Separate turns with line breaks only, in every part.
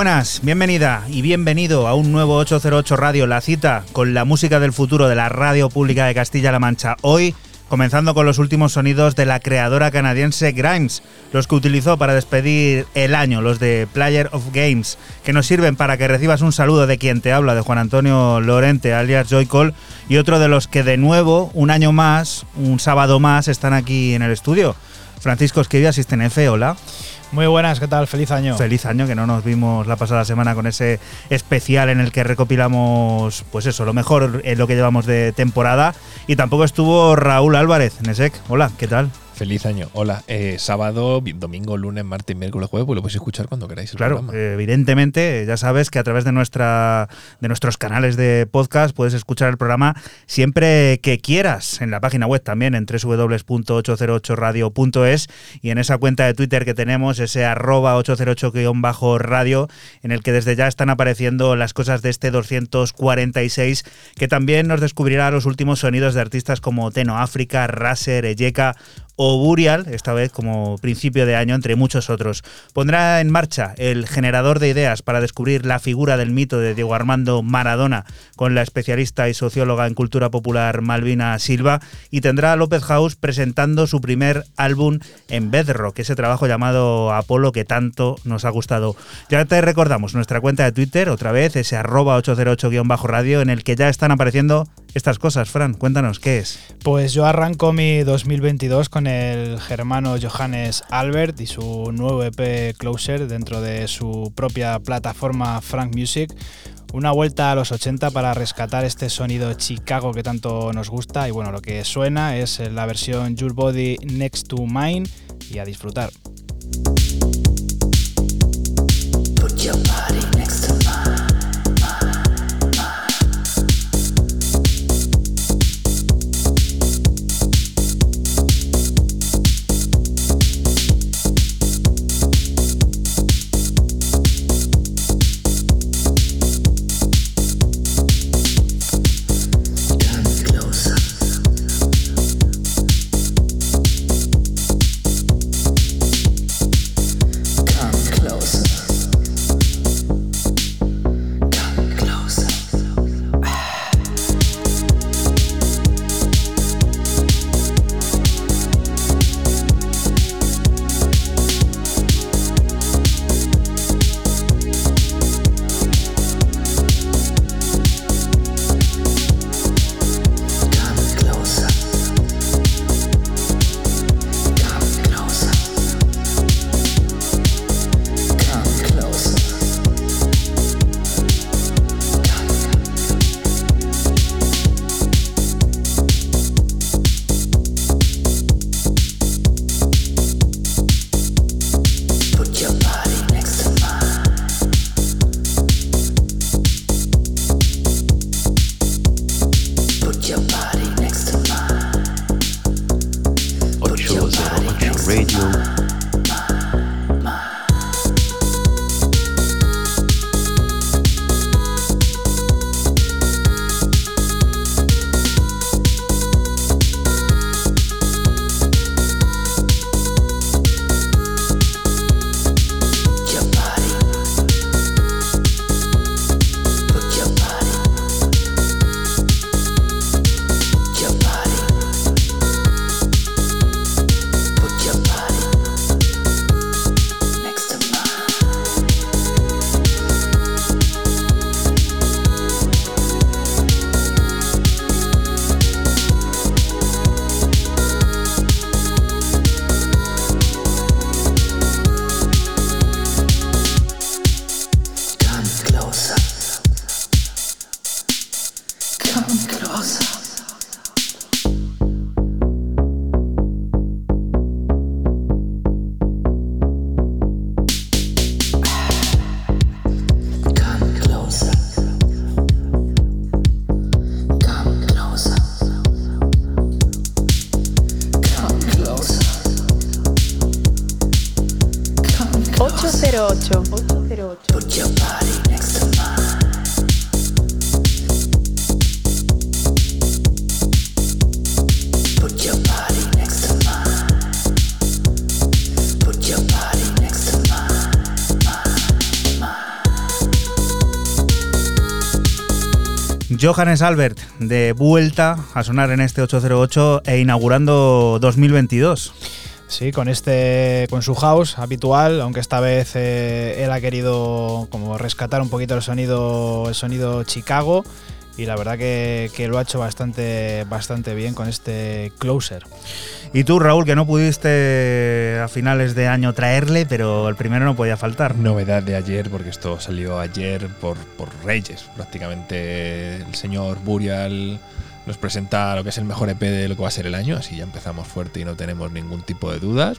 Buenas, bienvenida y bienvenido a un nuevo 808 Radio, la cita con la música del futuro de la radio pública de Castilla-La Mancha. Hoy, comenzando con los últimos sonidos de la creadora canadiense Grimes, los que utilizó para despedir el año, los de Player of Games, que nos sirven para que recibas un saludo de quien te habla, de Juan Antonio Lorente, alias Joycall, y otro de los que de nuevo, un año más, un sábado más, están aquí en el estudio. Francisco Esquivia, Asisten F, hola.
Muy buenas, ¿qué tal? Feliz año.
Feliz año, que no nos vimos la pasada semana con ese especial en el que recopilamos, pues eso, lo mejor lo que llevamos de temporada. Y tampoco estuvo Raúl Álvarez, Nesek. Hola, ¿qué tal?
Feliz año. Hola. Eh, sábado, domingo, lunes, martes, miércoles, jueves, pues lo podéis escuchar cuando queráis. el
Claro,
programa.
eh, evidentemente, ya sabes que a través de nuestra de nuestros canales de podcast puedes escuchar el programa siempre que quieras, en la página web también, en www.808radio.es y en esa cuenta de Twitter que tenemos, ese arroba 808-radio, en el que desde ya están apareciendo las cosas de este 246, que también nos descubrirá los últimos sonidos de artistas como Teno África, Raser, Eyeka o Burial, esta vez como principio de año, entre muchos otros. Pondrá en marcha el generador de ideas para descubrir la figura del mito de Diego Armando Maradona con la especialista y socióloga en cultura popular Malvina Silva y tendrá a López House presentando su primer álbum en Bedrock, ese trabajo llamado Apolo que tanto nos ha gustado. Ya te recordamos nuestra cuenta de Twitter, otra vez, ese arroba 808-radio en el que ya están apareciendo estas cosas. Fran, cuéntanos, ¿qué es?
Pues yo arranco mi 2022 con el germano Johannes Albert y su nuevo EP Closer dentro de su propia plataforma Frank Music. Una vuelta a los 80 para rescatar este sonido Chicago que tanto nos gusta y bueno, lo que suena es la versión Your Body Next to Mine y a disfrutar.
Johannes Albert, de vuelta a sonar en este 808 e inaugurando 2022.
Sí, con este, con su house habitual, aunque esta vez eh, él ha querido como rescatar un poquito el sonido, el sonido Chicago y la verdad que, que lo ha hecho bastante, bastante bien con este closer.
Y tú, Raúl, que no pudiste a finales de año traerle, pero el primero no podía faltar.
Novedad de ayer, porque esto salió ayer por, por Reyes. Prácticamente el señor Burial nos presenta lo que es el mejor EP de lo que va a ser el año, así ya empezamos fuerte y no tenemos ningún tipo de dudas.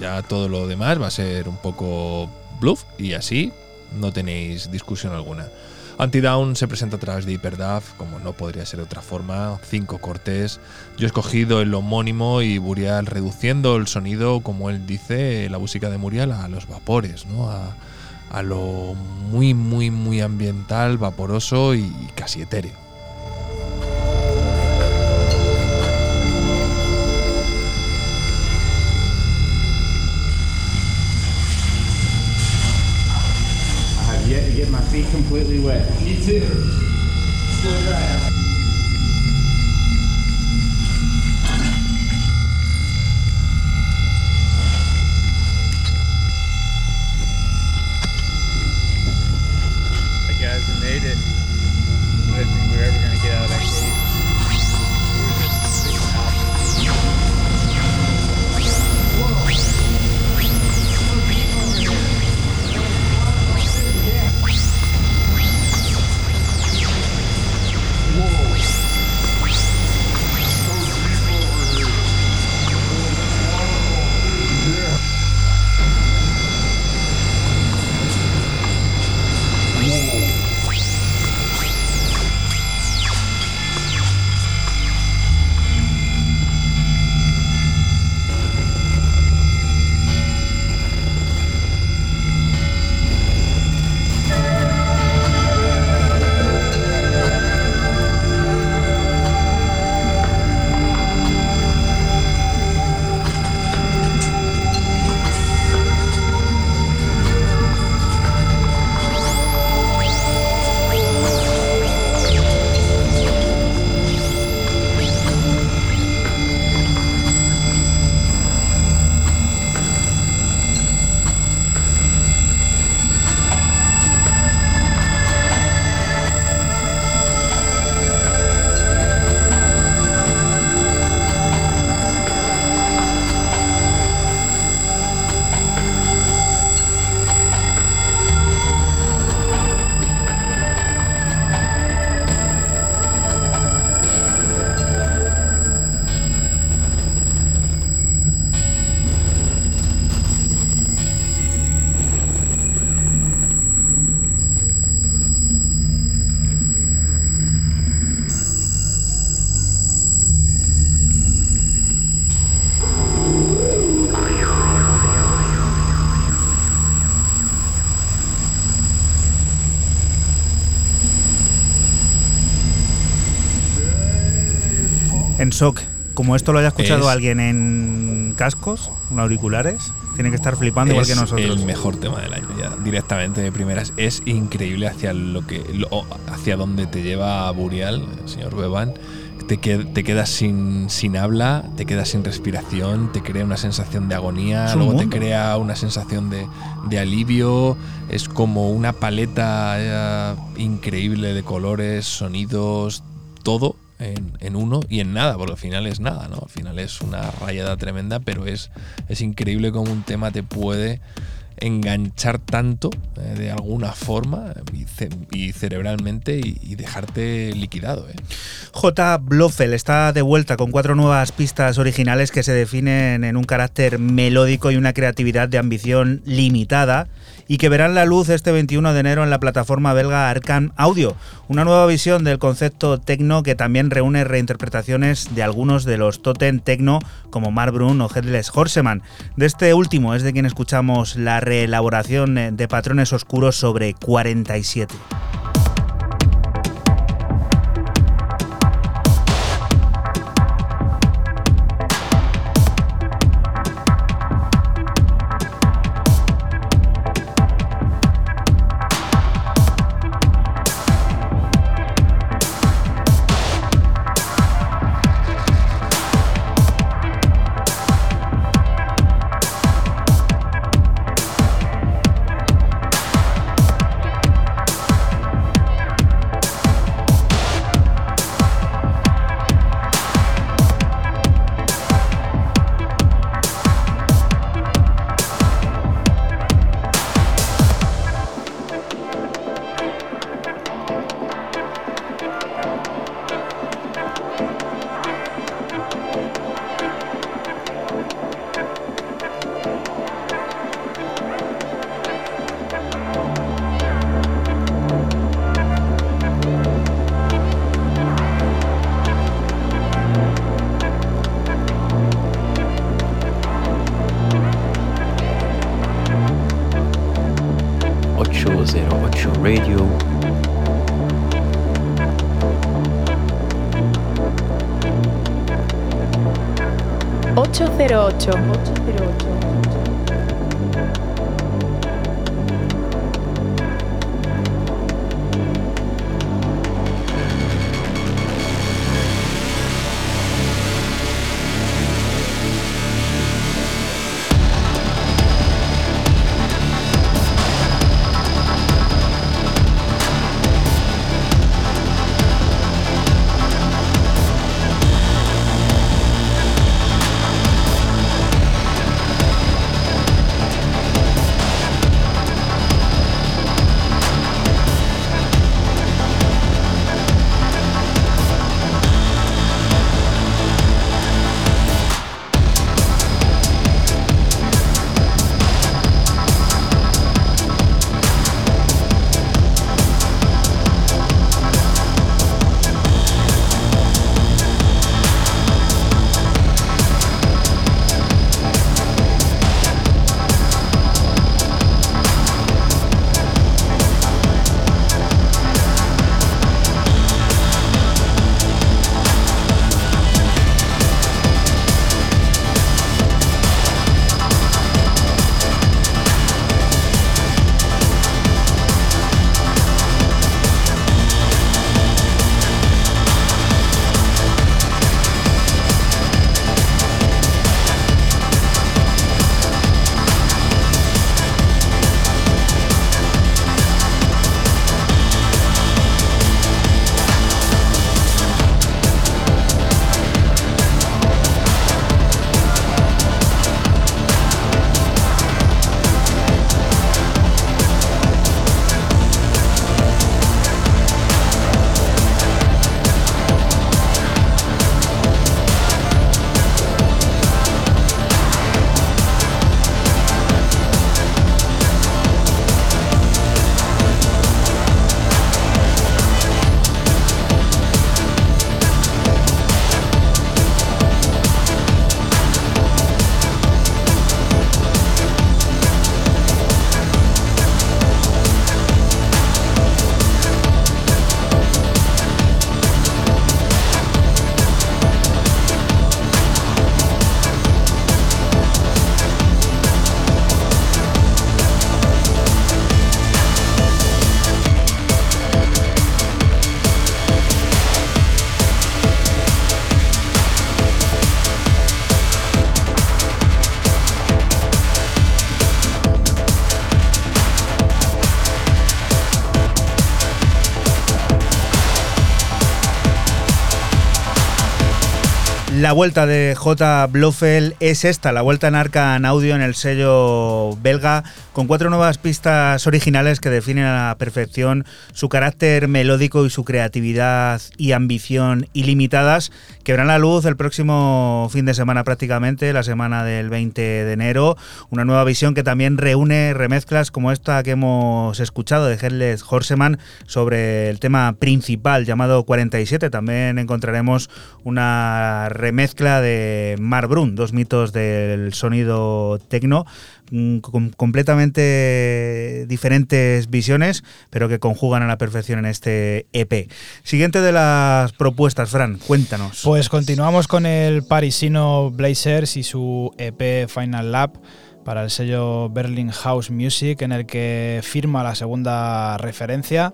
Ya todo lo demás va a ser un poco bluff y así no tenéis discusión alguna. Antidown se presenta a través de Hyperdav, como no podría ser de otra forma, cinco cortes. Yo he escogido el homónimo y Burial reduciendo el sonido, como él dice, la música de Muriel a los vapores, ¿no? A lo muy, muy, muy ambiental, vaporoso y casi etéreo.
completely wet. Me too. Still
dry. Shock. Como esto lo haya escuchado
Es-
alguien en cascos, en auriculares, tiene que estar flipando igual
es
que nosotros.
el mejor tema del año ya directamente de primeras es increíble hacia lo que lo- hacia donde te lleva Burial el señor Beban te, te quedas sin, sin habla te quedas sin respiración te crea una sensación de agonía luego
mundo.
te crea una sensación de, de alivio es como una paleta eh, increíble de colores sonidos todo en, uno y en nada, porque al final es nada, ¿no? Al final es una rayada tremenda, pero es, es increíble cómo un tema te puede enganchar tanto eh, de alguna forma y, ce- y cerebralmente y, y dejarte liquidado. ¿eh?
J. Blofeld está de vuelta con cuatro nuevas pistas originales que se definen en un carácter melódico y una creatividad de ambición limitada y que verán la luz este 21 de enero en la plataforma belga Arcan Audio, una nueva visión del concepto techno que también reúne reinterpretaciones de algunos de los totem techno como Mark Brun o Headless Horseman. De este último es de quien escuchamos la reelaboración eh, de patrones oscuros sobre 47. La vuelta de J. Blofeld es esta, la vuelta en Arcan Audio en el sello belga, con cuatro nuevas pistas originales que definen a la perfección su carácter melódico y su creatividad y ambición ilimitadas, que verán la luz el próximo fin de semana prácticamente, la semana del 20 de enero. Una nueva visión que también reúne remezclas como esta que hemos escuchado de Headless Horseman sobre el tema principal llamado 47. También encontraremos una remezcla de Mar Brun, dos mitos del sonido tecno, mm, com- completamente diferentes visiones, pero que conjugan a la perfección en este EP. Siguiente de las propuestas, Fran, cuéntanos.
Pues continuamos con el parisino Blazers y su EP Final Lap para el sello Berlin House Music, en el que firma la segunda referencia.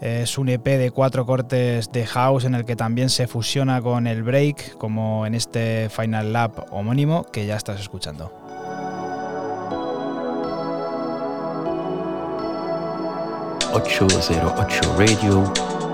Es un EP de cuatro cortes de house en el que también se fusiona con el break, como en este Final Lap homónimo que ya estás escuchando.
808 Radio.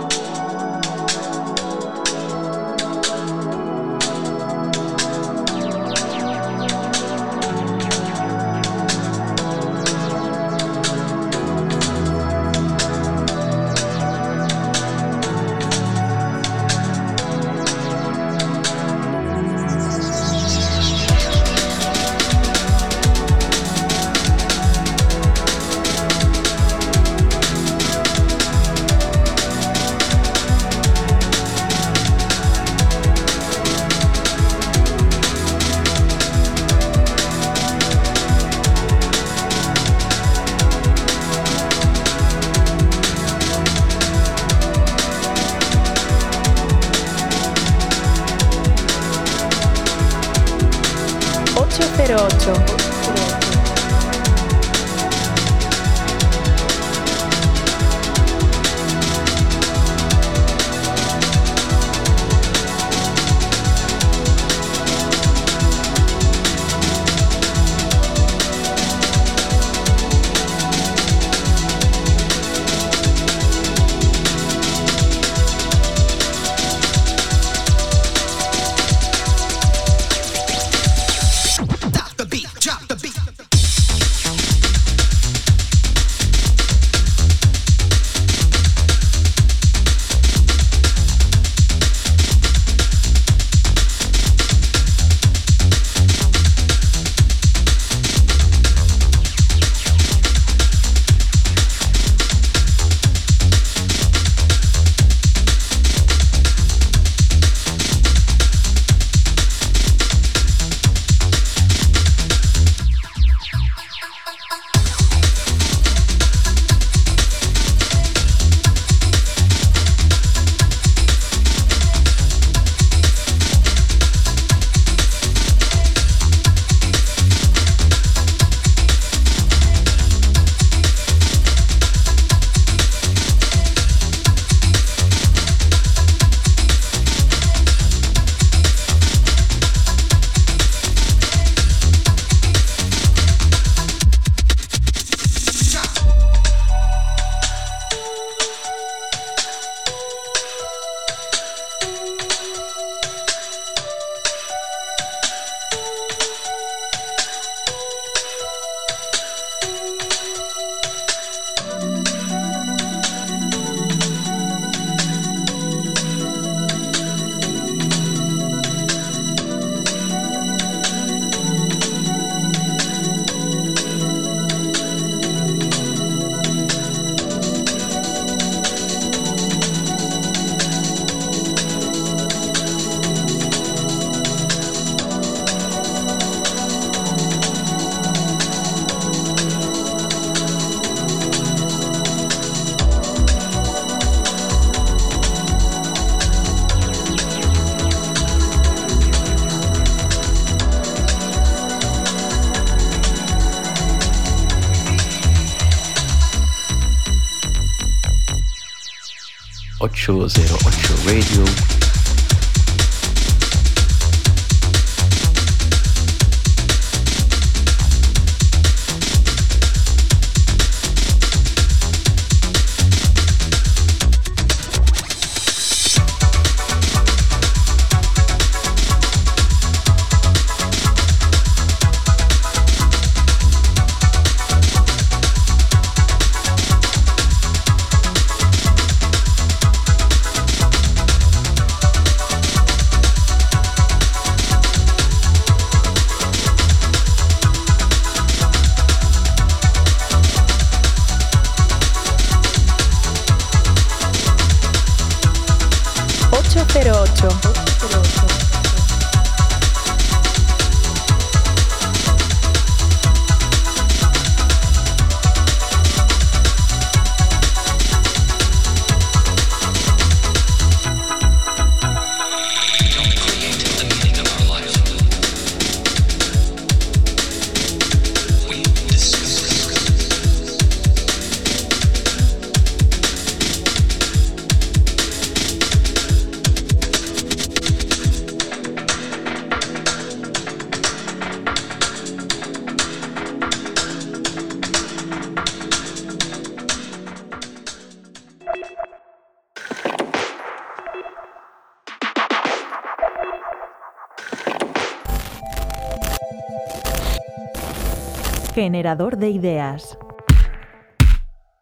Generador de ideas.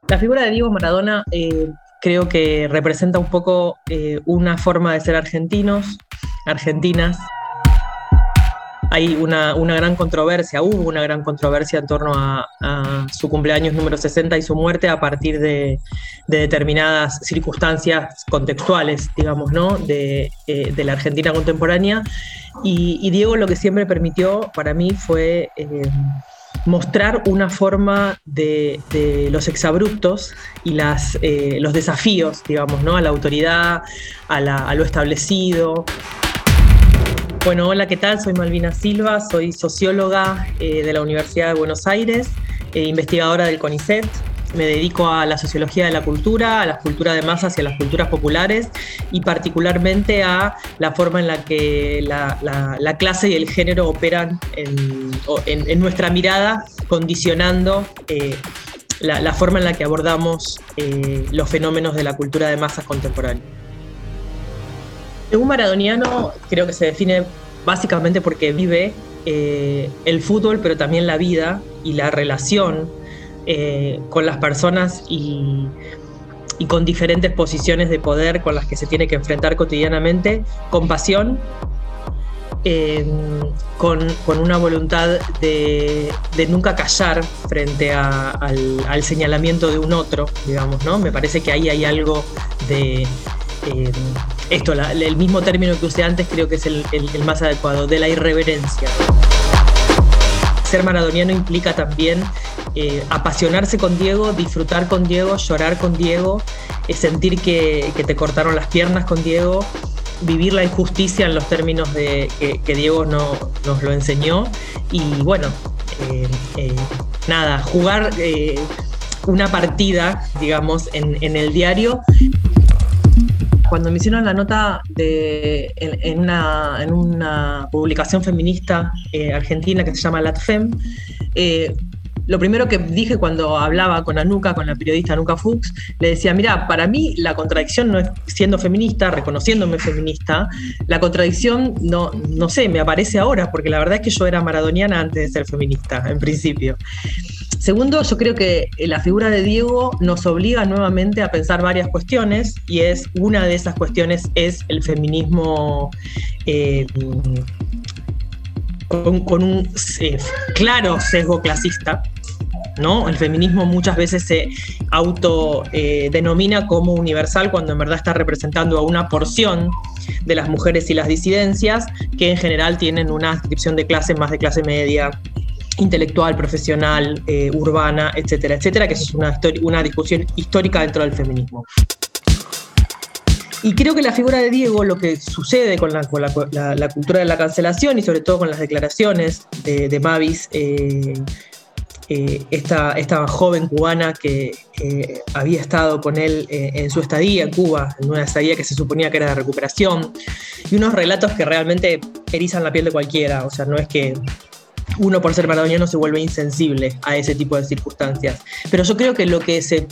La figura de Diego Maradona eh, creo que representa un poco eh, una forma de ser argentinos, argentinas. Hay una, una gran controversia, hubo una gran controversia en torno a, su cumpleaños número 60 y su muerte a partir de, de determinadas circunstancias contextuales, digamos, ¿no? de, eh, la Argentina contemporánea. Y, Diego lo que siempre permitió para mí fue mostrar una forma de, los exabruptos y las, eh, los desafíos, digamos, ¿no? a la autoridad, a lo establecido. Bueno, hola, ¿qué tal? Soy Malvina Silva, soy socióloga eh, de la Universidad de Buenos Aires, eh, investigadora del CONICET. Me dedico a la sociología de la cultura, a las culturas de masas y a las culturas populares, y particularmente a la forma en la que la, la- la clase y el género operan en, nuestra mirada, condicionando eh, la, forma en la que abordamos eh, los fenómenos de la cultura de masas contemporánea. Un maradoniano creo que se define básicamente porque vive eh, el fútbol, pero también la vida y la relación eh, con las personas y, y con diferentes posiciones de poder con las que se tiene que enfrentar cotidianamente, con pasión, eh, con, con una voluntad de, de nunca callar frente a- al, al señalamiento de un otro, digamos, ¿no? Me parece que ahí hay algo de eh, esto, la- el mismo término que usé antes creo que es el, el- el más adecuado, de la irreverencia. Ser maradoniano implica también eh, apasionarse con Diego, disfrutar con Diego, llorar con Diego, eh, sentir que, te cortaron las piernas con Diego, vivir la injusticia en los términos de, que, Diego no- nos lo enseñó. Y bueno, eh, nada, jugar una partida, digamos, en el diario cuando me hicieron la nota de, en, en una, en una publicación feminista eh, argentina que se llama LatFem, eh, lo primero que dije cuando hablaba con Anuka, con la periodista Anuka Fuchs, le decía, mira, para mí la contradicción no es siendo feminista, reconociéndome feminista, la contradicción no, no sé, me aparece ahora, porque la verdad es que yo era maradoniana antes de ser feminista, en principio. Segundo, yo creo que la figura de Diego nos obliga nuevamente a pensar varias cuestiones y es una de esas cuestiones es el feminismo eh, con, un eh, claro sesgo clasista. ¿no? El feminismo muchas veces se autodenomina como universal cuando en verdad está representando a una porción de las mujeres y las disidencias que en general tienen una descripción de clase más de clase media, intelectual, profesional, eh, urbana, etcétera, etcétera, que eso es una, una discusión histórica dentro del feminismo. Y creo que la figura de Diego, lo que sucede con la, con la- cultura de la cancelación y sobre todo con las declaraciones de, Mavis, eh, eh, esta, esta joven cubana que había estado con él en su estadía en Cuba, en una estadía que se suponía que era de recuperación, y unos relatos que realmente erizan la piel de cualquiera, o sea, no es que uno por ser maradoniano se vuelve insensible a ese tipo de circunstancias. Pero yo creo que lo que, se,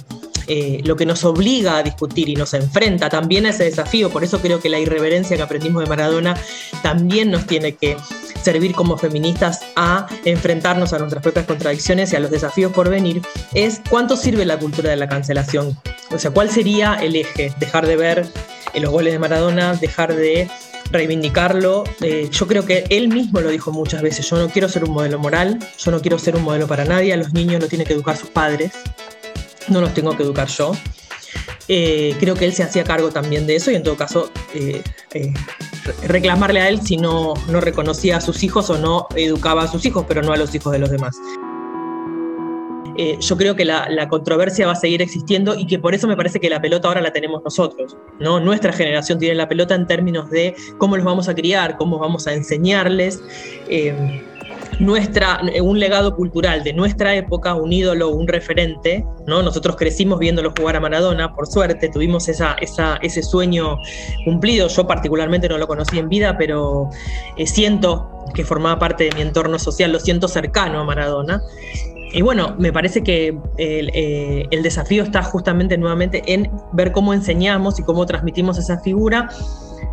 eh, lo que nos obliga a discutir y nos enfrenta también a ese desafío, por eso creo que la irreverencia que aprendimos de Maradona también nos tiene que servir como feministas a enfrentarnos a nuestras propias contradicciones y a los desafíos por venir, es cuánto sirve la cultura de la cancelación. O sea, ¿cuál sería el eje? Dejar de ver los goles de Maradona, dejar de reivindicarlo. Eh, yo creo que él mismo lo dijo muchas veces, yo no quiero ser un modelo moral, yo no quiero ser un modelo para nadie, a los niños no tienen que educar sus padres, no los tengo que educar yo. Eh, creo que él se hacía cargo también de eso y en todo caso eh, reclamarle a él si no, no reconocía a sus hijos o no educaba a sus hijos, pero no a los hijos de los demás. Eh, yo creo que la, controversia va a seguir existiendo y que por eso me parece que la pelota ahora la tenemos nosotros. ¿no? Nuestra generación tiene la pelota en términos de cómo los vamos a criar, cómo vamos a enseñarles. eh, nuestra, un legado cultural de nuestra época, un ídolo, un referente, ¿no? Nosotros crecimos viéndolo jugar a Maradona, por suerte, tuvimos esa, ese sueño cumplido. Yo particularmente no lo conocí en vida, pero eh, siento que formaba parte de mi entorno social, lo siento cercano a Maradona. Y bueno, me parece que el, eh, el desafío está justamente nuevamente en ver cómo enseñamos y cómo transmitimos esa figura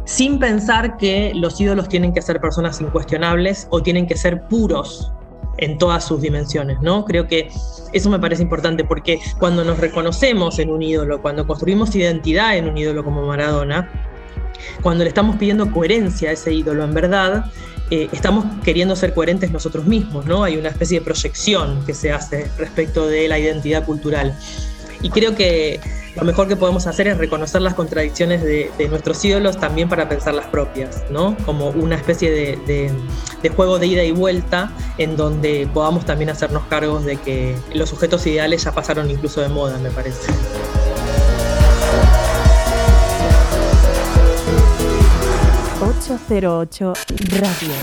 sin pensar que los ídolos tienen que ser personas incuestionables o tienen que ser puros en todas sus dimensiones, ¿no? Creo que eso me parece importante porque cuando nos reconocemos en un ídolo, cuando construimos identidad en un ídolo como Maradona, cuando le estamos pidiendo coherencia a ese ídolo en verdad, eh, estamos queriendo ser coherentes nosotros mismos, ¿no? Hay una especie de proyección que se hace respecto de la identidad cultural. Y creo que lo mejor que podemos hacer es reconocer las contradicciones de, de nuestros ídolos también para pensar las propias, ¿no? Como una especie de, de, de juego de ida y vuelta en donde podamos también hacernos cargos de que los sujetos ideales ya pasaron incluso de moda, me parece.
...808 Radio.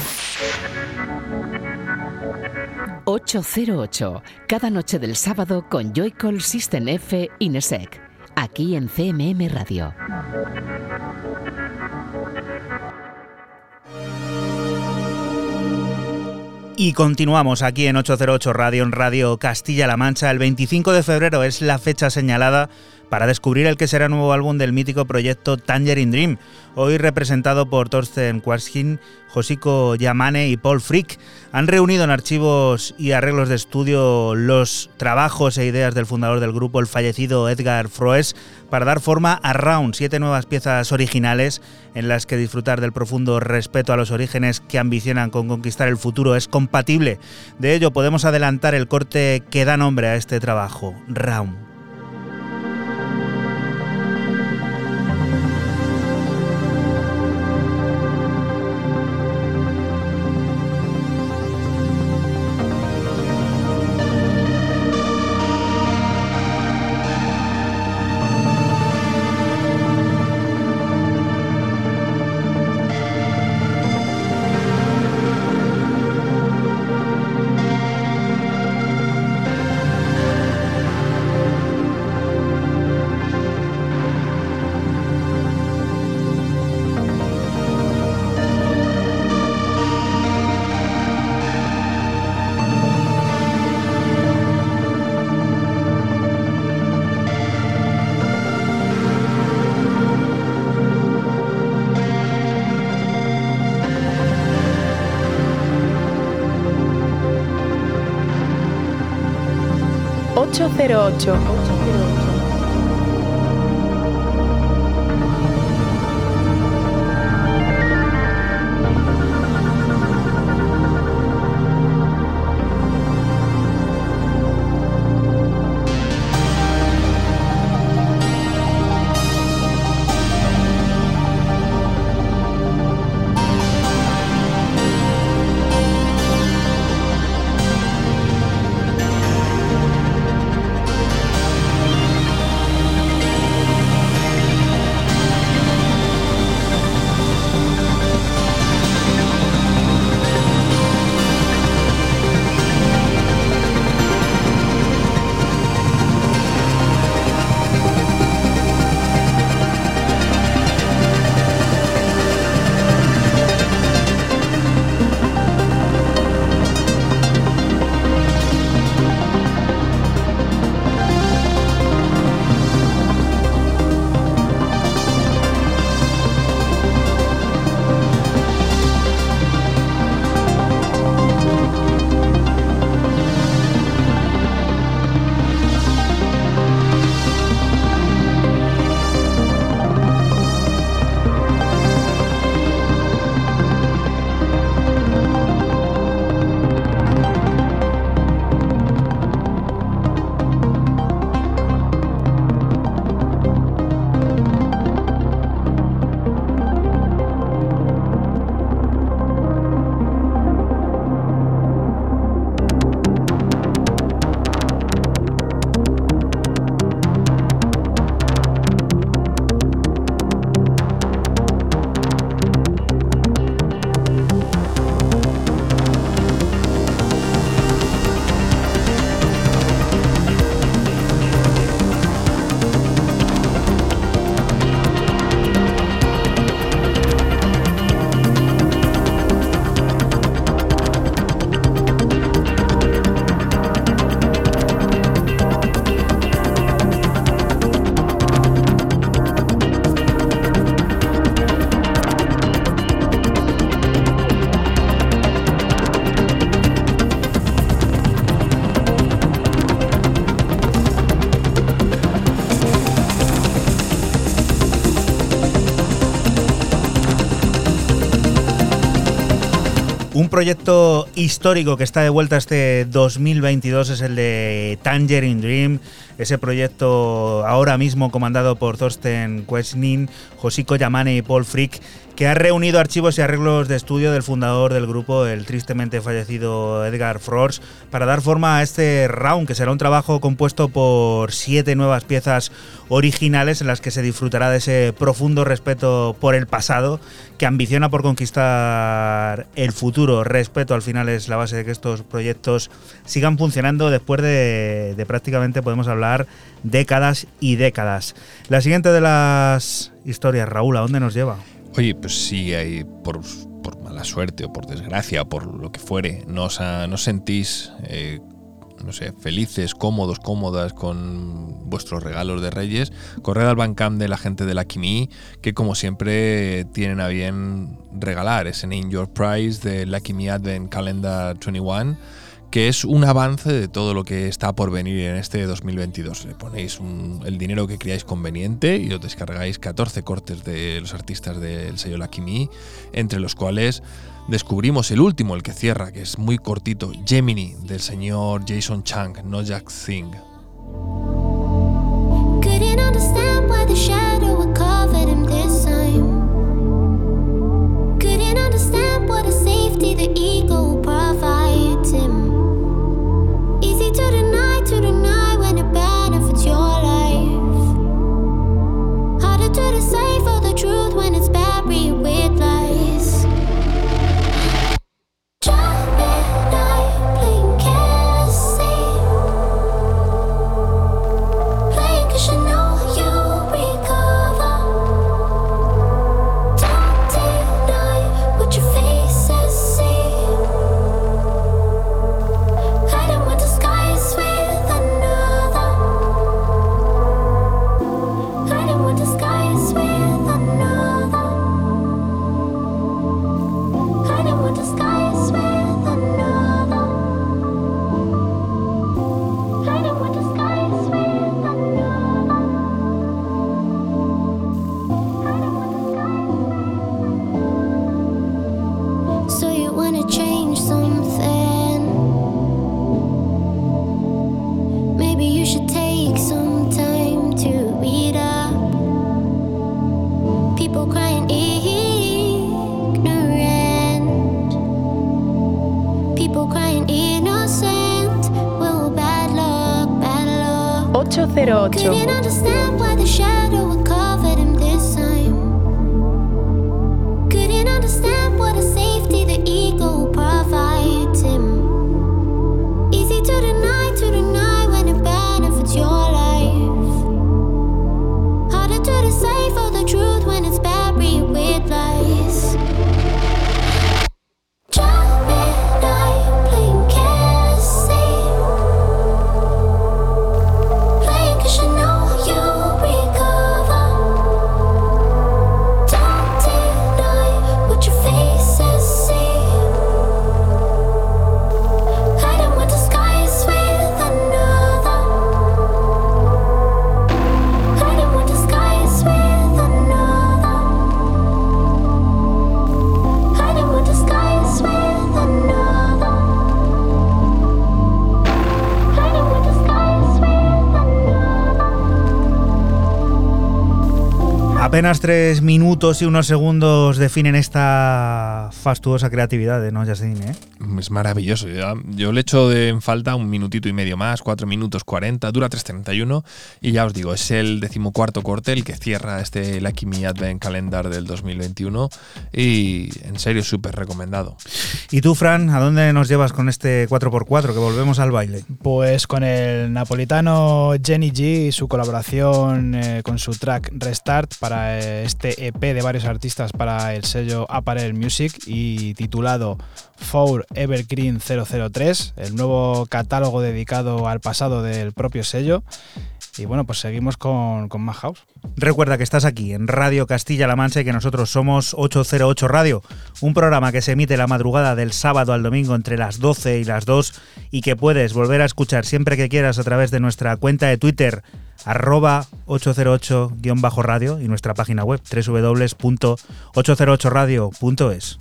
808, cada noche del sábado con Joycall System F Inesec, aquí en CMM Radio.
Y continuamos aquí en 808 Radio, en Radio Castilla-La Mancha. El 25 de febrero es la fecha señalada para descubrir el que será nuevo álbum del mítico proyecto Tangerine Dream, hoy representado por Thorsten Quarskin, Josico Yamane y Paul Frick. Han reunido en archivos y arreglos de estudio los trabajos e ideas del fundador del grupo, el fallecido Edgar Froes, para dar forma a Round, siete nuevas piezas originales en las que disfrutar del profundo respeto a los orígenes que ambicionan con conquistar el futuro es compatible. De ello podemos adelantar el corte que da nombre a este trabajo, Round.
Ocho
Un proyecto histórico que está de vuelta este 2022 es el de Tangerine Dream, ese proyecto ahora mismo comandado por Thorsten Quesnin, Josico Yamane y Paul Frick, que ha reunido archivos y arreglos de estudio del fundador del grupo, el tristemente fallecido Edgar Frost, para dar forma a este round, que será un trabajo compuesto por siete nuevas piezas originales en las que se disfrutará de ese profundo respeto por el pasado que ambiciona por conquistar el futuro. Respeto al final es la base de que estos proyectos sigan funcionando después de, de prácticamente, podemos hablar, décadas y décadas. La siguiente de las historias, Raúl, ¿a dónde nos lleva?
Oye, pues si hay por, por mala suerte o por desgracia o por lo que fuere, no os, ha- no sentís, eh, no sé, felices, cómodos, cómodas con vuestros regalos de Reyes, corred al Bandcamp de la gente de la Kimi, que como siempre tienen a bien regalar ese Name Your Prize de Lucky Me Advent Calendar 21 que es un avance de todo lo que está por venir en este 2022. Le ponéis el dinero que creáis conveniente y os descargáis 14 cortes de los artistas del sello Me, entre los cuales descubrimos el último, el que cierra, que es muy cortito, Gemini, del señor Jason Chang, no Jack Thing.
Truth when it's buried with lies.
808.
Apenas tres minutos y unos segundos definen esta fastuosa creatividad de No Justin, ¿eh?
Es maravilloso. ya- Yo le echo de en falta un minutito y medio más, 4 minutos 40, dura 3.31 y ya os digo, es el decimocuarto corte el que cierra este Lucky Me Advent Calendar del 2021 y en serio súper recomendado.
¿Y tú, Fran, a dónde nos llevas con este 4x4 que volvemos al baile?
Pues con el napolitano Jenny G y su colaboración eh, con su track Restart para eh, este EP de varios artistas para el sello Apparel Music y titulado Four Evergreen 003, el nuevo catálogo dedicado al pasado del propio sello. Y bueno, pues seguimos con, con más house.
Recuerda que estás aquí en Radio Castilla-La Mancha y que nosotros somos 808 Radio, un programa que se emite la madrugada del sábado al domingo entre las 12 y las 2 y que puedes volver a escuchar siempre que quieras a través de nuestra cuenta de Twitter arroba 808-radio y nuestra página web www.808radio.es.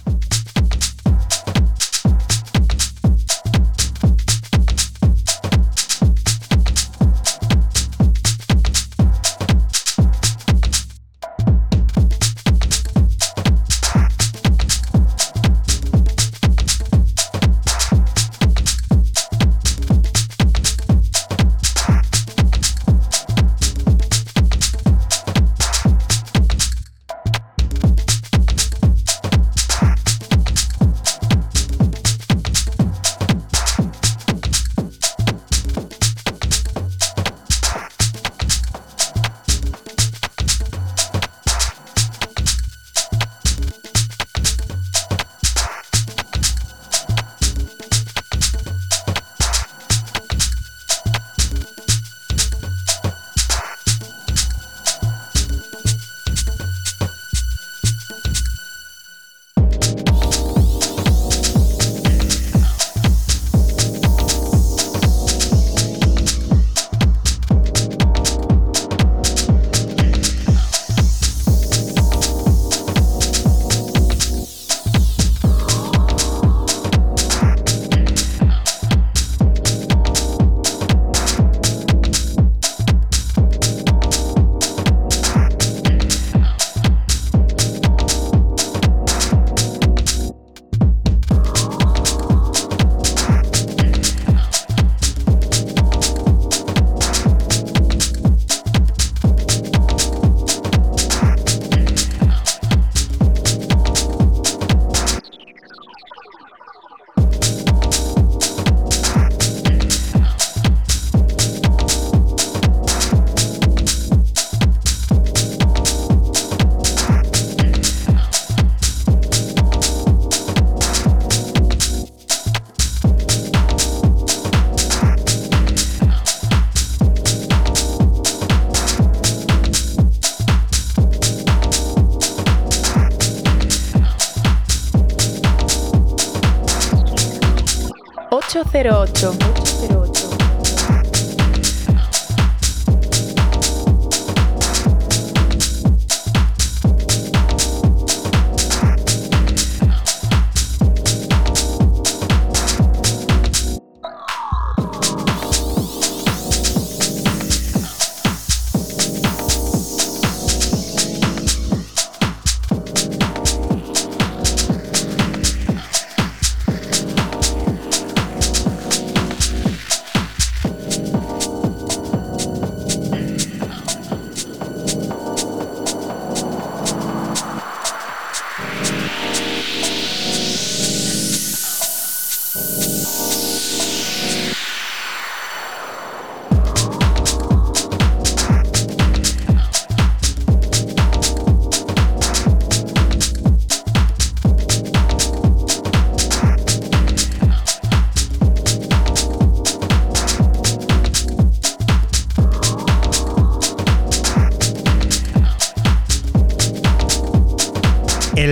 808.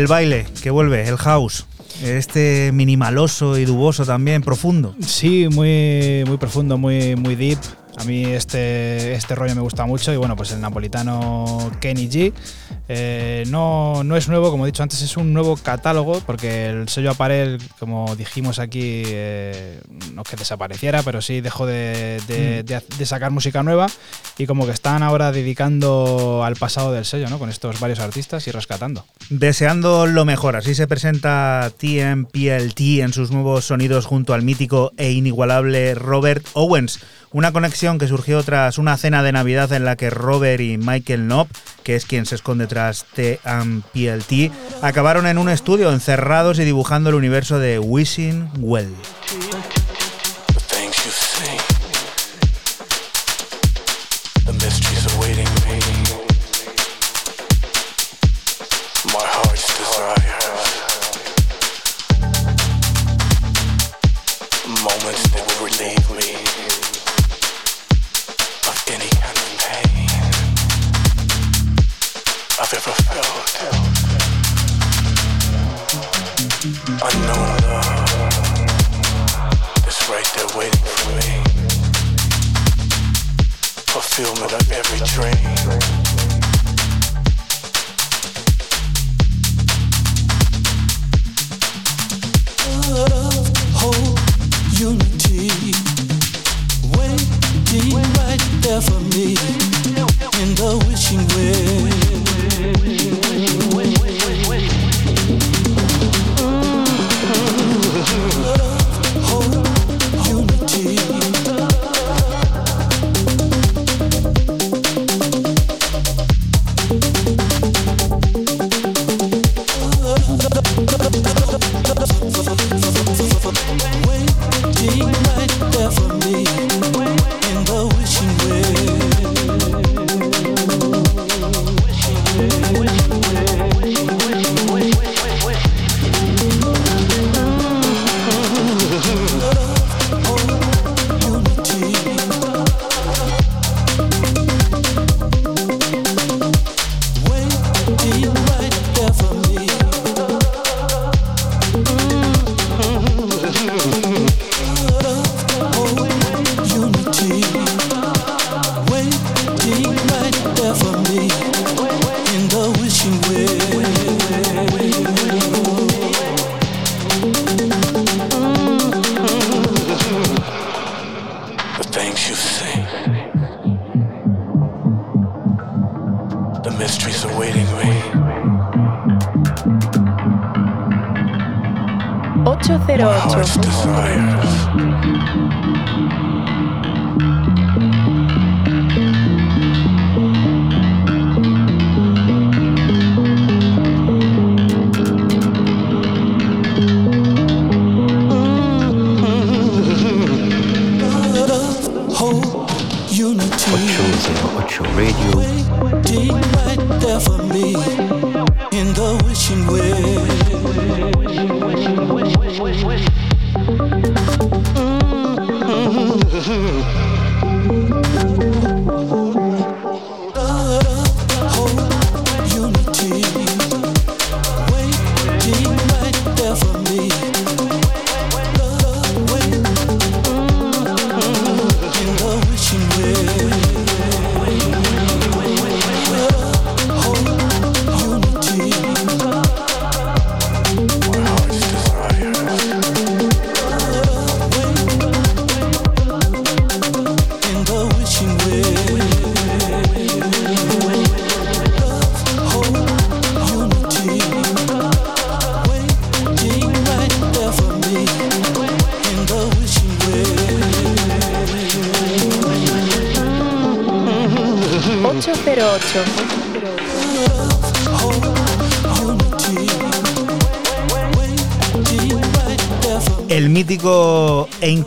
El baile que vuelve, el house. Este minimaloso y duboso también, profundo.
Sí, muy, muy profundo, muy, muy deep. A mí este, este rollo me gusta mucho y bueno, pues el napolitano Kenny G eh, no, no es nuevo, como he dicho antes, es un nuevo catálogo porque el sello Aparel, como dijimos aquí, eh, no es que desapareciera, pero sí dejó de, de- de- de sacar música nueva y como que están ahora dedicando al pasado del sello, ¿no? Con estos varios artistas y rescatando.
Deseando lo mejor, así se presenta TMPLT en sus nuevos sonidos junto al mítico e inigualable Robert Owens. Una conexión que surgió tras una cena de Navidad en la que Robert y Michael Knopp, que es quien se esconde tras TMPLT, acabaron en un estudio encerrados y dibujando el universo de Wishing Well.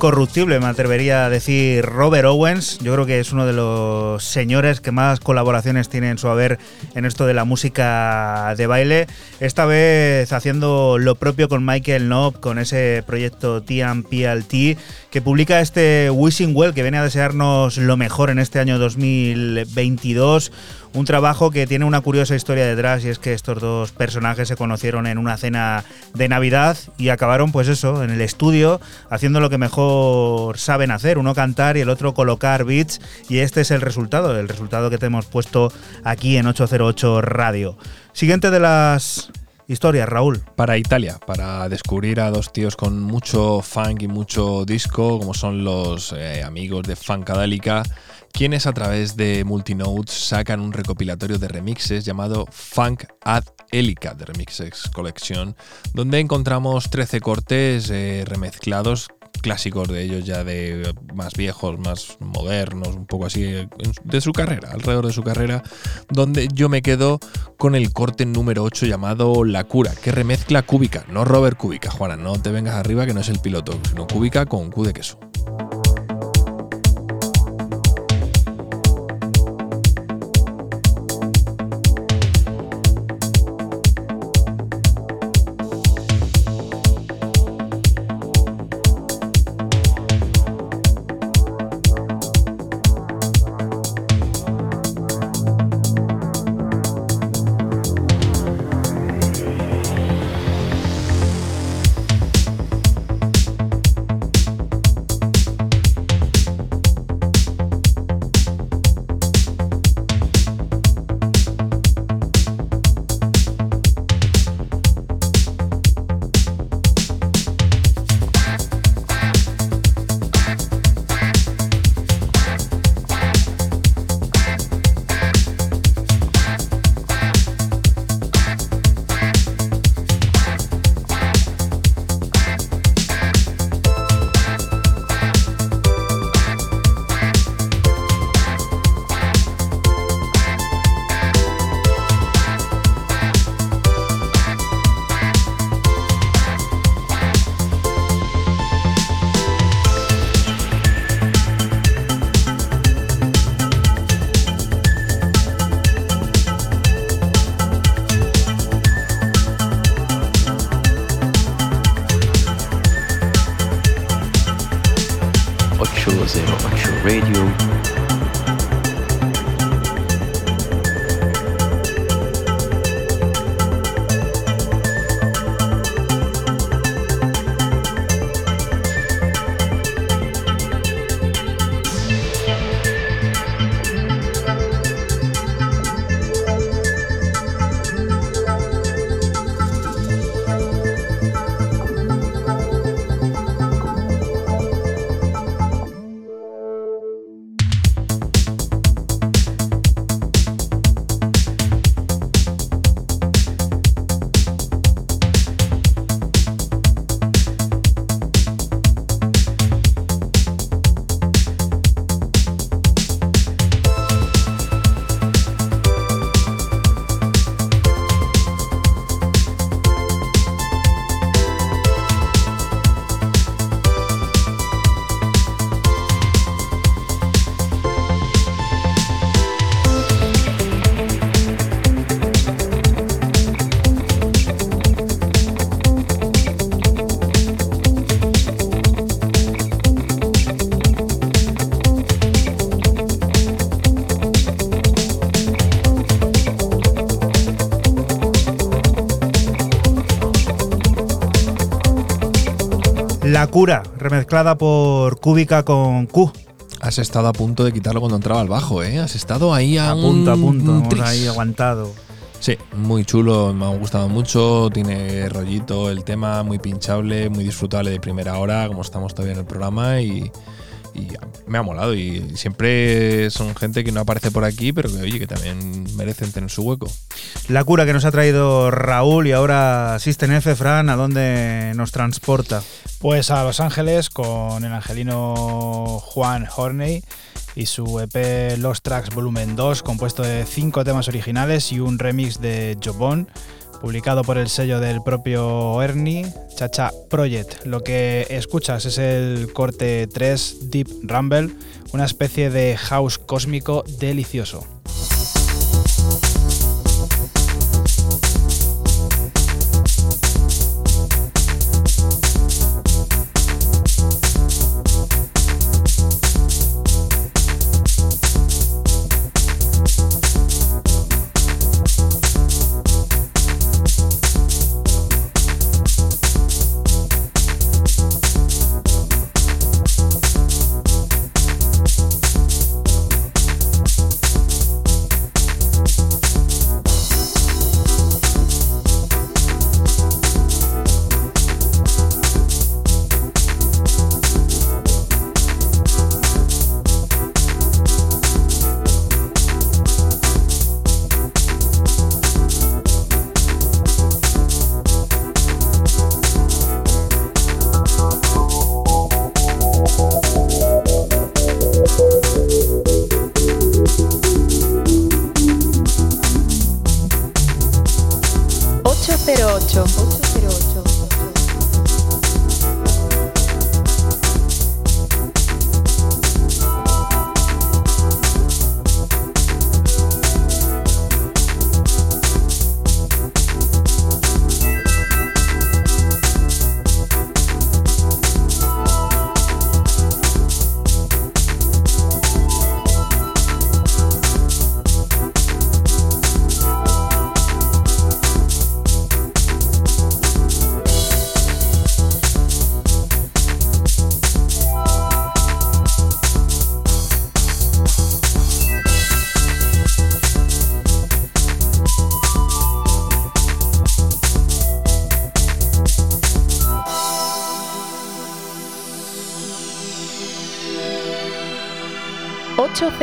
Incorruptible, me atrevería a decir Robert Owens. Yo creo que es uno de los señores que más colaboraciones tiene en su haber en esto de la música de baile. Esta vez haciendo lo propio con Michael Knopp, con ese proyecto TMPLT, que publica este Wishing Well, que viene a desearnos lo mejor en este año 2022. Un trabajo que tiene una curiosa historia detrás y es que estos dos personajes se conocieron en una cena de Navidad y acabaron pues eso, en el estudio, haciendo lo que mejor saben hacer, uno cantar y el otro colocar beats y este es el resultado, el resultado que te hemos puesto aquí en 808 Radio. Siguiente de las historias, Raúl.
Para Italia, para descubrir a dos tíos con mucho funk y mucho disco, como son los eh, amigos de Funkadelica, quienes a través de Multinotes sacan un recopilatorio de remixes llamado Funk Ad Elica de Remixes Collection, donde encontramos 13 cortes eh, remezclados clásicos de ellos ya de más viejos, más modernos, un poco así en- de su carrera, alrededor de su carrera, donde yo me quedo con el corte número 8 llamado La Cura, que remezcla Cúbica, no Robert Cúbica, Juana, no te vengas arriba que no es el piloto, sino Cúbica con Q de queso.
La cura, remezclada por Cúbica con Q.
Has estado a punto de quitarlo cuando entraba al bajo, ¿eh? Has estado ahí a,
A punto, a
un-
punto,
un
hemos
tris.
ahí aguantado.
Sí, muy chulo, me ha gustado mucho, tiene rollito el tema, muy pinchable, muy disfrutable de primera hora, como estamos todavía en el programa y, y me ha molado y siempre son gente que no aparece por aquí, pero que oye, que también merecen tener su hueco.
La cura que nos ha traído Raúl y ahora System F, Fran, ¿a dónde nos transporta?
Pues a Los Ángeles con el angelino Juan Horney y su EP Lost Tracks Volumen 2, compuesto de cinco temas originales y un remix de Jobon, publicado por el sello del propio Ernie, Chacha Project. Lo que escuchas es el corte 3 Deep Rumble, una especie de house cósmico delicioso.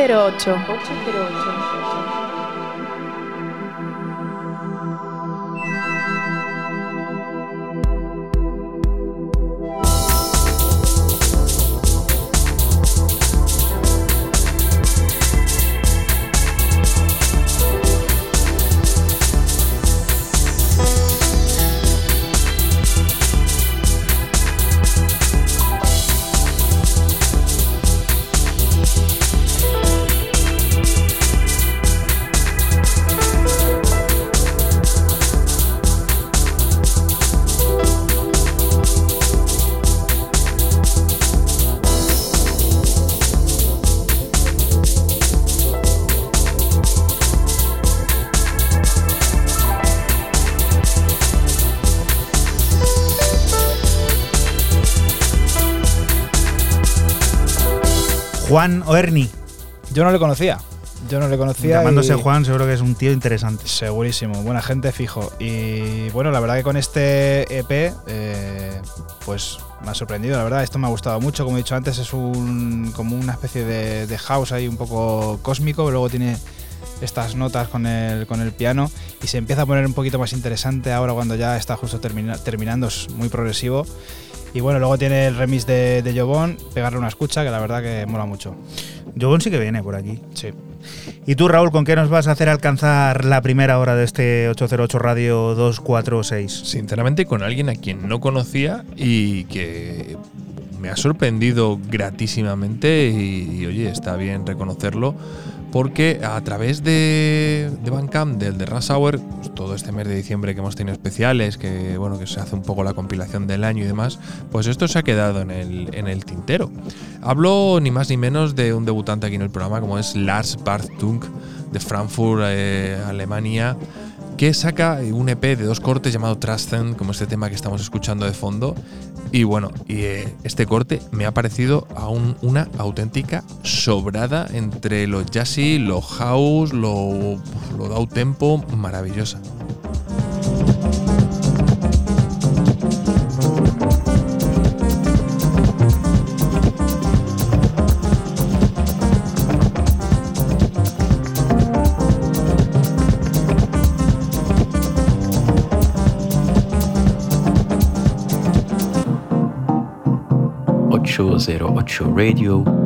808.
808.
Juan Oerni.
Yo no le conocía. Yo no le conocía.
Llamándose
y-
Juan, seguro que es un tío interesante.
Segurísimo, buena gente fijo. Y bueno, la verdad que con este EP, eh, pues me ha sorprendido, la verdad. Esto me ha gustado mucho. Como he dicho antes, es un como una especie de, de house ahí un poco cósmico. Luego tiene estas notas con el, con el piano y se empieza a poner un poquito más interesante ahora cuando ya está justo termina- terminando. Es muy progresivo. Y bueno, luego tiene el remix de, de Jobon, pegarle una escucha, que la verdad que mola mucho.
Jobon sí que viene por aquí.
Sí.
¿Y tú, Raúl, con qué nos vas a hacer alcanzar la primera hora de este 808 Radio 246?
Sinceramente, con alguien a quien no conocía y que me ha sorprendido gratísimamente y, y, oye, está bien reconocerlo porque a través de, de Bandcamp, del de Rush Hour, este mes de diciembre que hemos tenido especiales, que bueno, que se hace un poco la compilación del año y demás, pues esto se ha quedado en el, tintero. Hablo ni más ni menos de un debutante aquí en el programa como es Lars Bartunk de Frankfurt, eh, Alemania, que saca un EP de dos cortes llamado Trusten, como este tema que estamos escuchando de fondo. Y bueno, y, eh, este corte me ha parecido aún una auténtica sobrada entre lo jazzy, lo house, lo, lo tempo, maravillosa.
Radio.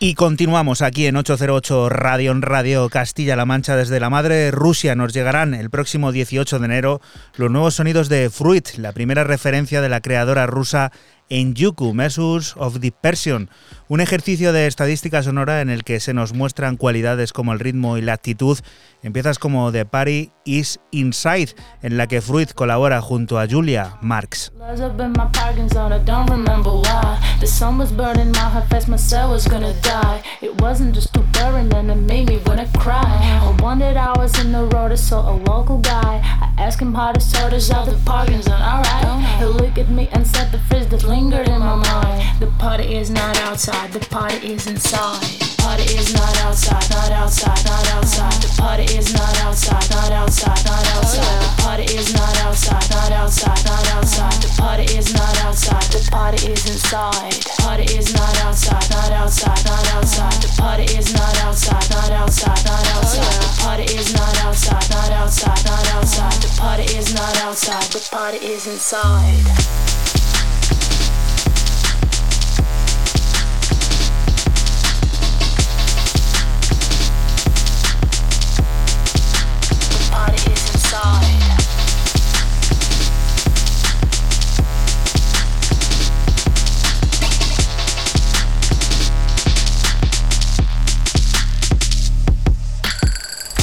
Y continuamos aquí en 808 Radio en Radio Castilla-La Mancha desde la madre Rusia. Nos llegarán el próximo 18 de enero los nuevos sonidos de Fruit, la primera referencia de la creadora rusa en Yuku, Measures of Dispersion, un ejercicio de estadística sonora en el que se nos muestran cualidades como el ritmo y la actitud. Empiezas como The Party is Inside, en la que Fruit colabora junto a Julia Marx.
lingered in my mind. The party is not outside, the party is inside. The party is not outside, not outside, not outside. The party is not outside, not outside, not outside. The party is not outside, not outside, not outside. The party is not outside, the party is inside. The party is not outside, not outside, not outside. The party is not outside, not outside, not outside. The party is not outside, not outside, not outside. The party is not outside, the party is inside.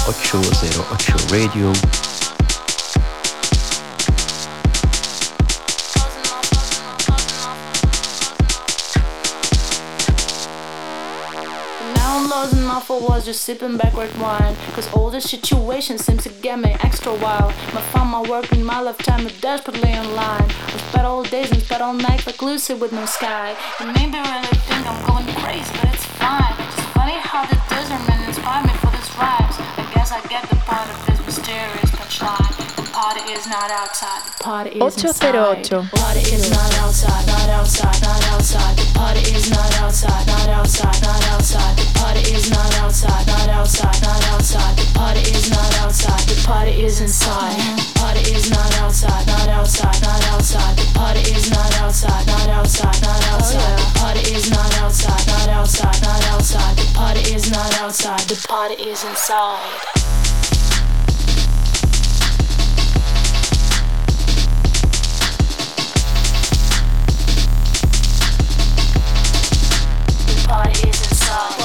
808 Radio.
Now I'm losing my for was just sipping backward wine. Cause all this situation seems to get me extra wild. My found my work, in my lifetime are desperately online. I spent all days and spent all night like Lucy with no sky. And maybe I really think I'm going crazy, but it's fine. It's funny how the desert men inspired me for these vibes Guess I get the point of this mysterious punchline. The party is not outside, the party is inside.
808.
Party is not outside, not outside, not outside. The party is not outside, not outside, not outside. The party is not outside, not outside, not outside. The party is not outside, the party is inside. Party is not outside, not outside, not outside. The party is not outside, not outside, not outside. The party is not outside, not outside, not outside. The party is not outside, the party is inside. Party is inside.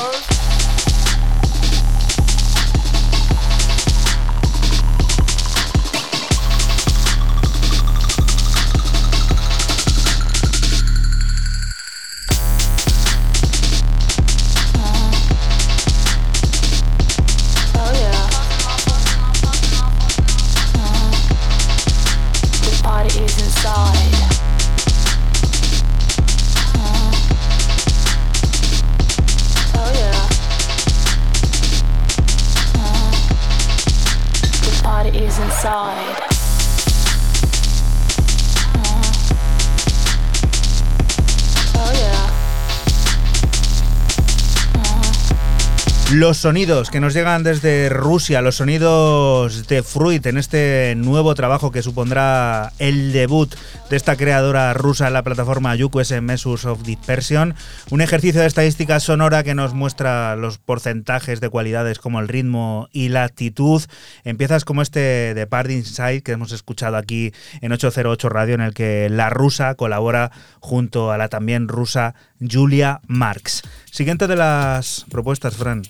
Los sonidos que nos llegan desde Rusia, los sonidos de Fruit en este nuevo trabajo que supondrá el debut de esta creadora rusa en la plataforma UQS Measures of Dispersion, un ejercicio de estadística sonora que nos muestra los porcentajes de cualidades como el ritmo y la actitud. Empiezas como este de Party Inside que hemos escuchado aquí en 808 Radio en el que la rusa colabora junto a la también rusa Julia Marx. Siguiente de las propuestas, Fran.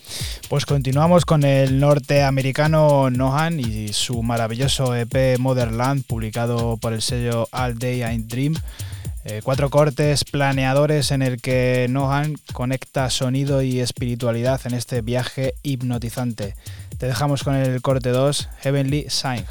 Pues continuamos con el norteamericano Nohan y su maravilloso EP Motherland, publicado por el sello All Day I Dream. Eh, cuatro cortes planeadores en el que Nohan conecta sonido y espiritualidad en este viaje hipnotizante. Te dejamos con el corte 2, Heavenly Sign.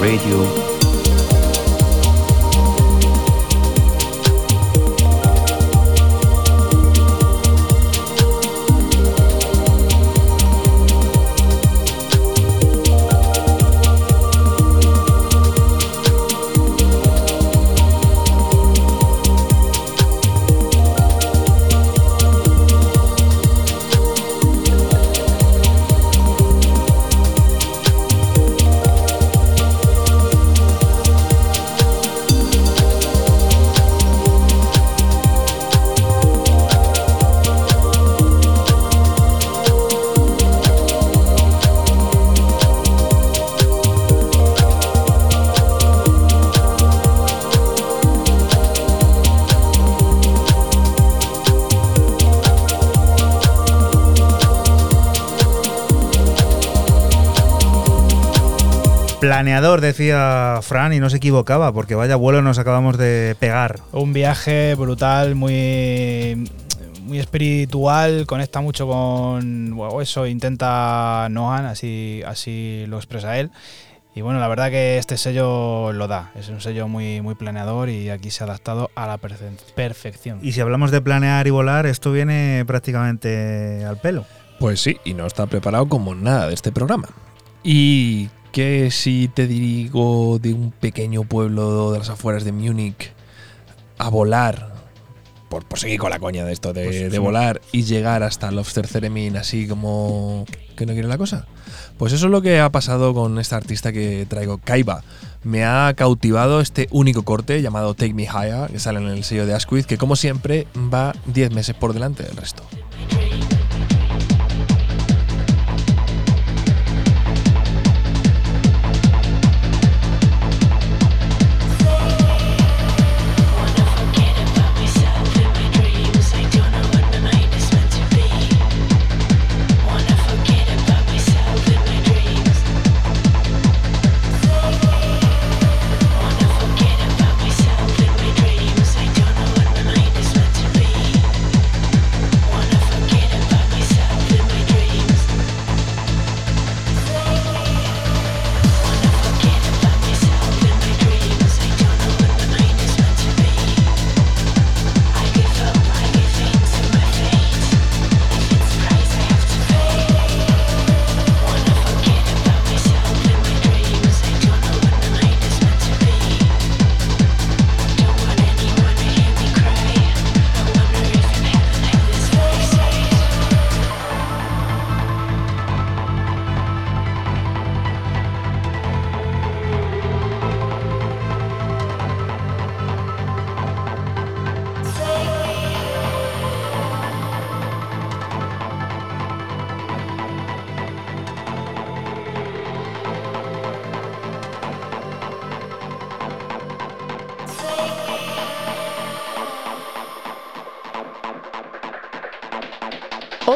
Radio.
Planeador, decía Fran, y no se equivocaba, porque vaya vuelo nos acabamos de pegar.
Un viaje brutal, muy, muy espiritual, conecta mucho con bueno, eso, intenta Nohan, así, así lo expresa él. Y bueno, la verdad que este sello lo da, es un sello muy, muy planeador y aquí se ha adaptado a la perfe- perfección.
Y si hablamos de planear y volar, esto viene prácticamente al pelo.
Pues sí, y no está preparado como nada de este programa. Y que si te digo de un pequeño pueblo de las afueras de Múnich a volar, por, por seguir con la coña de esto, de,
Pues
de
sí.
volar y llegar hasta Lobster Theremin así como que no quiere la cosa? Pues eso es lo que ha pasado con esta artista que traigo, Kaiba. Me ha cautivado este único corte llamado Take Me Higher, que sale en el sello de Asquith, que como siempre va 10 meses por delante del resto.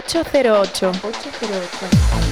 808.
808.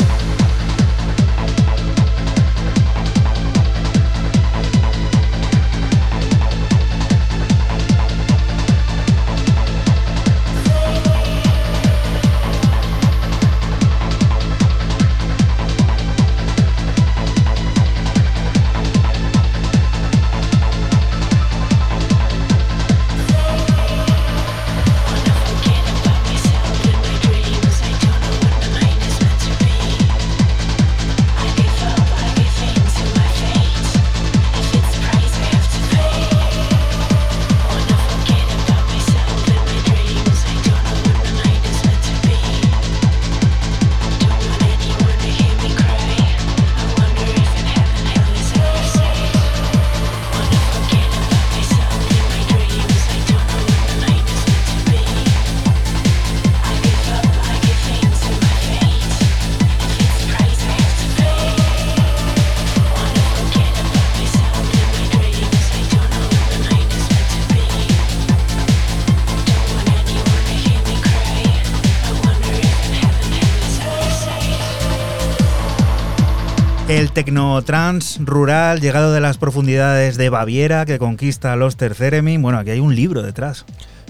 El tecnotrans rural llegado de las profundidades de Baviera que conquista los Theremin. Bueno, aquí hay un libro detrás.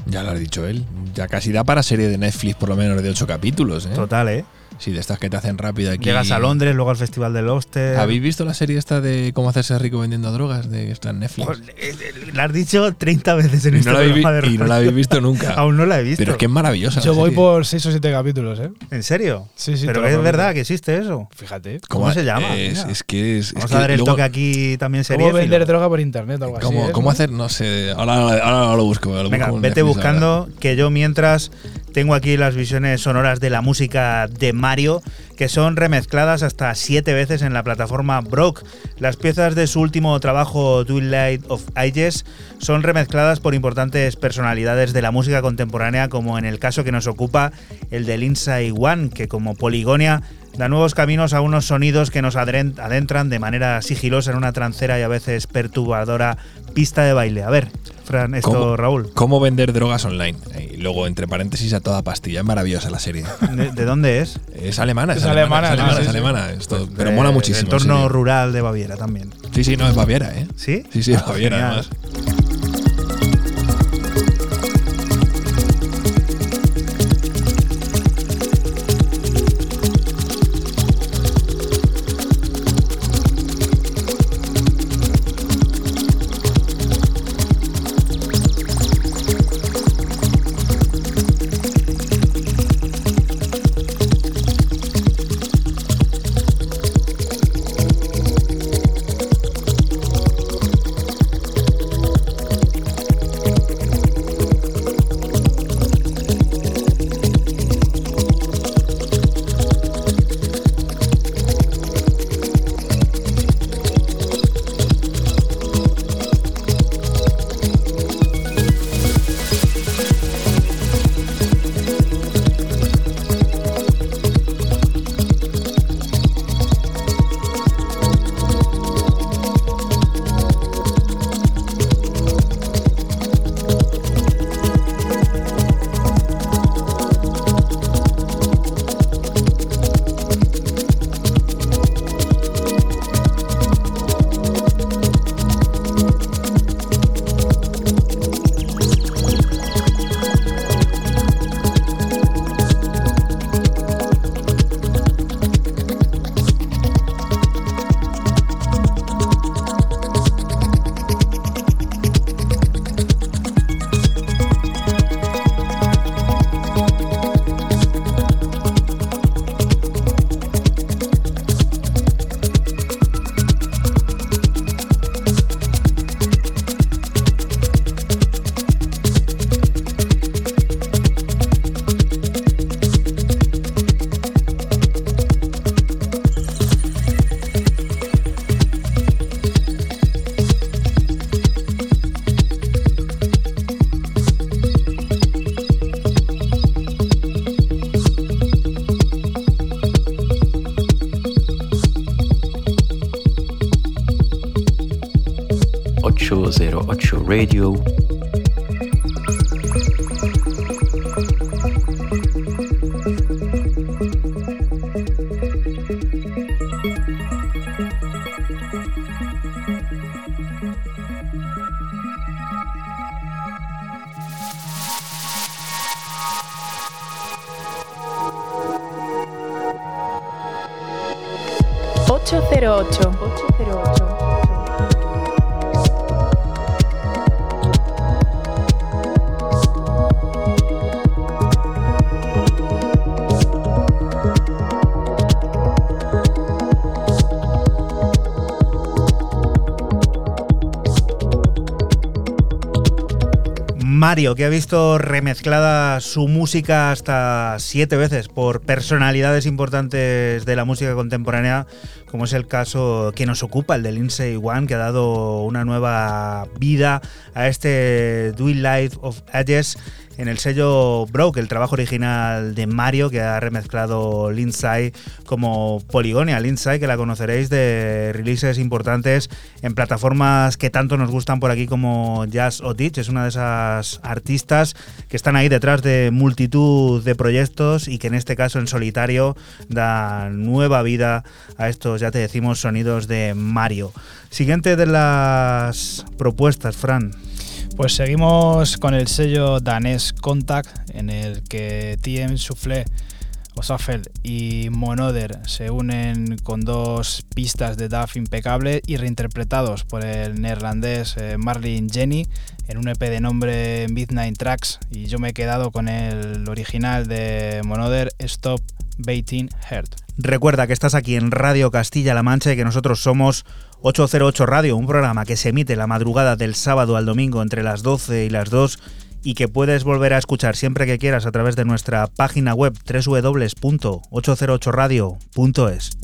Ya lo ha dicho él. Ya casi da para serie de Netflix, por lo menos de ocho capítulos. ¿eh?
Total, ¿eh?
Sí, de estas que te hacen rápido aquí.
Llegas a Londres, luego al Festival del Oster.
¿Habéis visto la serie esta de cómo hacerse rico vendiendo drogas? De que está en Netflix.
Pues, eh, eh, La has dicho 30 veces en
Y
este
no,
programa de
y no la habéis visto nunca.
Aún no la he visto.
Pero es que es maravillosa.
Yo voy por 6 o 7 capítulos, ¿eh?
¿En serio?
Sí, sí.
Pero es verdad que existe eso.
Fíjate.
¿Cómo, se llama?
Es, que es.
Vamos
es
a dar el
luego-
toque aquí también sería.
¿Cómo vender droga por internet o algo así?
¿Cómo, cómo hacer? No sé. Ahora, ahora, ahora lo busco. lo
Venga,
busco
vete
Netflix
buscando que yo mientras tengo aquí las visiones sonoras de la música de Mario, que son remezcladas hasta siete veces en la plataforma Brock. Las piezas de su último trabajo, Twilight of Ages, son remezcladas por importantes personalidades de la música contemporánea, como en el caso que nos ocupa el de Lindsay One, que como Poligonia da nuevos caminos a unos sonidos que nos adentran de manera sigilosa en una trancera y a veces perturbadora pista de baile. A ver, Fran, esto,
¿Cómo,
Raúl.
¿Cómo vender drogas online? Y luego, entre paréntesis, a toda pastilla. Es maravillosa la serie.
¿De, de dónde es?
Es alemana, es,
Es
alemana,
alemana,
es alemana,
sí,
es
sí,
alemana. Esto- pero
Eh,
mola muchísimo. en
Entorno rural de Baviera también.
Sí, sí, no, es Baviera, ¿eh?
¿Sí?
Sí, sí, es
Ah,
Baviera,
genial.
además.
Radio.
Mario, que ha visto remezclada su música hasta siete veces por personalidades importantes de la música contemporánea, como es el caso que nos ocupa, el de Lindsay One, que ha dado una nueva vida a este Do Life of Edges en el sello Broke, el trabajo original de Mario que ha remezclado Lindsay como Poligonia. Lindsay, que la conoceréis de releases importantes en plataformas que tanto nos gustan por aquí como Jazz o Ditch. Es una de esas artistas que están ahí detrás de multitud de proyectos y que en este caso en solitario da nueva vida a estos, ya te decimos, sonidos de Mario. Siguiente de las propuestas, Fran.
Pues seguimos con el sello danés Contact, en el que TM Soufflé, Osafel y Monoder se unen con dos pistas de DAF impecable y reinterpretados por el neerlandés eh, Marlin Jenny en un EP de nombre Midnight Tracks y yo me he quedado con el original de Monoder Stop Baiting Heart.
Recuerda que estás aquí en Radio Castilla-La Mancha y que nosotros somos 808 Radio, un programa que se emite la madrugada del sábado al domingo entre las 12 y las 2 y que puedes volver a escuchar siempre que quieras a través de nuestra página web www.808radio.es.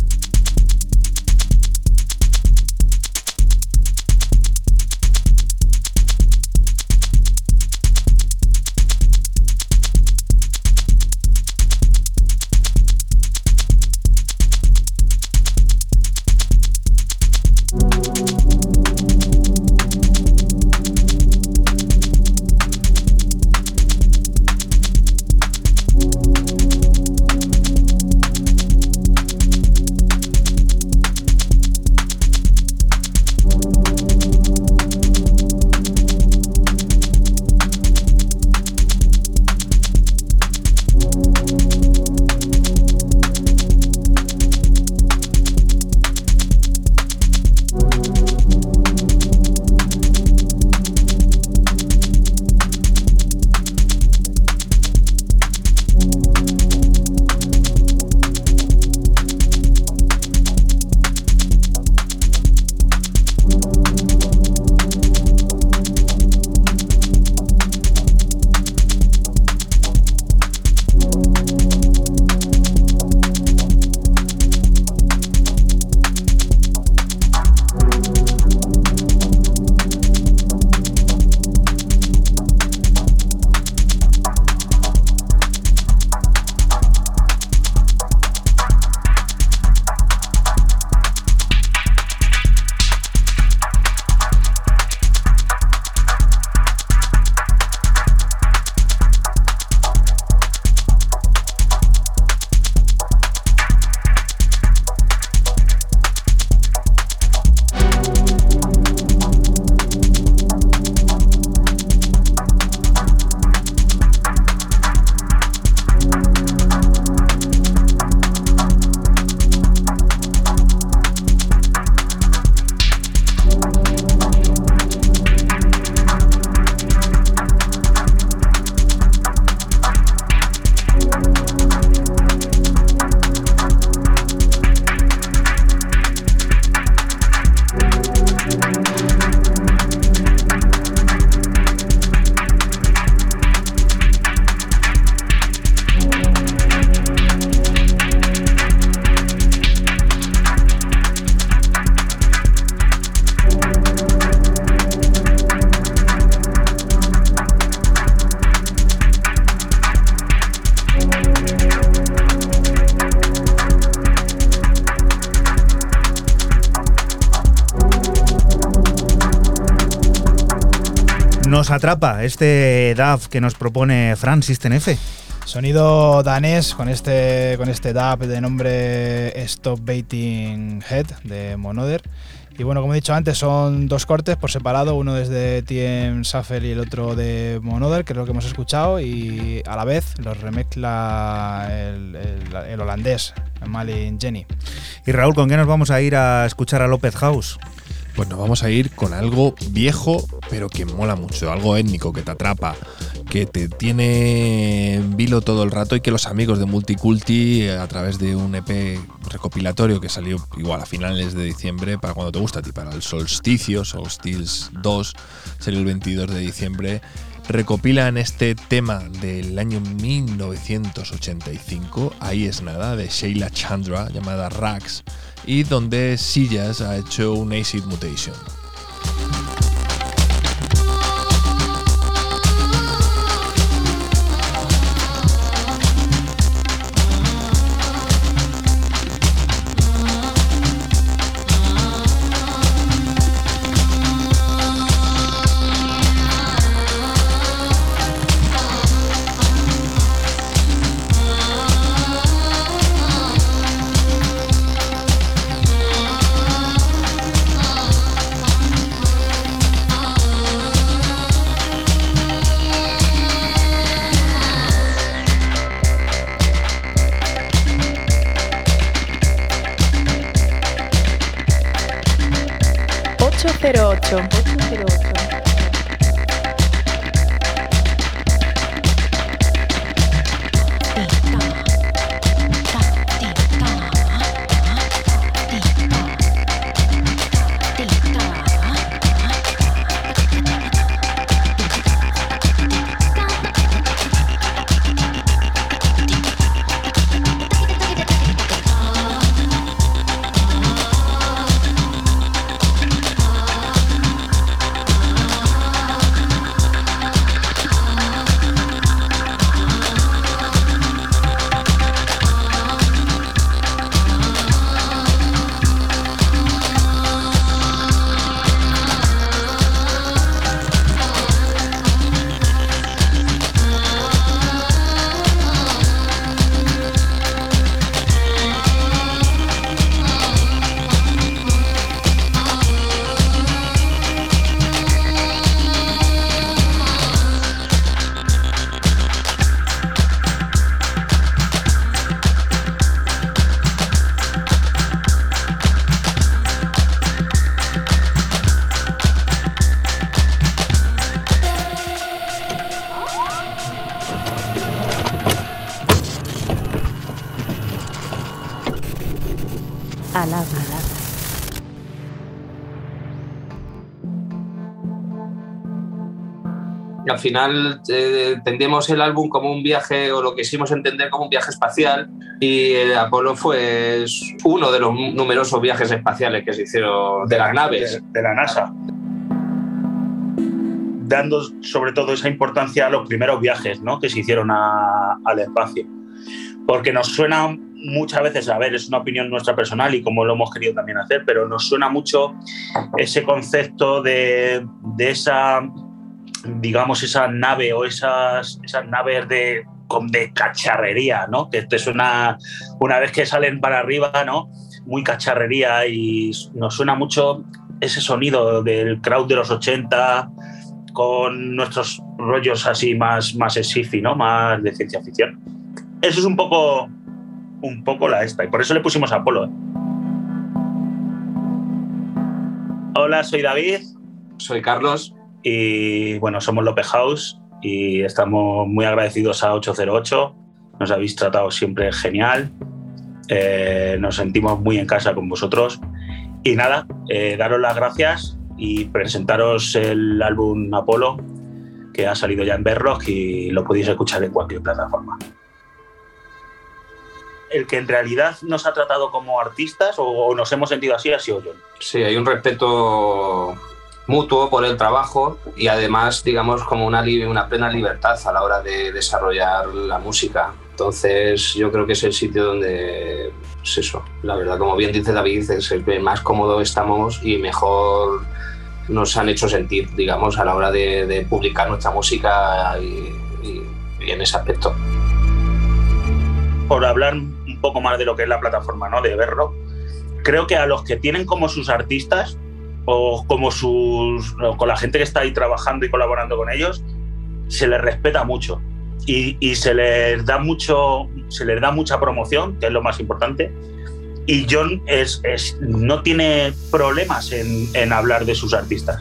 atrapa este DAF que nos propone Fran System
Sonido danés con este, con este DAP de nombre Stop Baiting Head de Monoder Y bueno, como he dicho antes, son dos cortes por separado, uno desde TM Shuffle y el otro de Monother, que es lo que hemos escuchado, y a la vez los remezcla el, el- el holandés, Malin Jenny.
Y Raúl, ¿con qué nos vamos a ir a escuchar a López House?
Pues nos vamos a ir con algo viejo, pero que mola mucho, algo étnico, que te atrapa, que te tiene en vilo todo el rato y que los amigos de Multiculti, eh, a través de un EP recopilatorio que salió igual a finales de diciembre, para cuando te gusta a ti, para el solsticio, Solstice 2, salió el 22 de diciembre, recopilan este tema del año 1985, ahí es nada, de Sheila Chandra, llamada Rags, y donde Sillas ha hecho un acid mutation.
Al final eh, el álbum como un viaje, o lo que quisimos entender como un viaje espacial, y el Apolo fue uno de los numerosos viajes espaciales que se hicieron de las naves.
de, la NASA. Dando sobre todo esa importancia a los primeros viajes ¿no? que se hicieron al espacio. Porque nos suena muchas veces, a ver, es una opinión nuestra personal y como lo hemos querido también hacer, pero nos suena mucho ese concepto de esa, digamos, esa nave o esas, esas naves de, de cacharrería, ¿no? Que te suena una vez que salen para arriba, ¿no? Muy cacharrería y nos suena mucho ese sonido del crowd de los 80 con nuestros rollos así más, más sci-fi, ¿no? Más de ciencia ficción. Eso es un poco, un poco la esta y por eso le pusimos Apolo. ¿eh? Hola, soy David.
Soy Carlos.
Y bueno, somos López House y estamos muy agradecidos a 808. Nos habéis tratado siempre genial. Eh, nos sentimos muy en casa con vosotros. Y nada, eh, daros las gracias y presentaros el álbum Apolo, que ha salido ya en Berrock y lo podéis escuchar en cualquier plataforma. El que en realidad nos ha tratado como artistas o nos hemos sentido así ha sido John.
Sí, hay un respeto mutuo por el trabajo y además, digamos, como una, una plena libertad a la hora de desarrollar la música. Entonces, yo creo que es el sitio donde, es eso, la verdad, como bien dice David, es el que más cómodo estamos y mejor nos han hecho sentir, digamos, a la hora de, publicar nuestra música y, en ese aspecto.
por hablar un poco más de lo que es la plataforma ¿no? de Berro, creo que a los que tienen como sus artistas o como sus, con la gente que está ahí trabajando y colaborando con ellos, se les respeta mucho y, y se les da mucho, se les da mucha promoción, que es lo más importante. Y John es, es, no tiene problemas en, en hablar de sus artistas.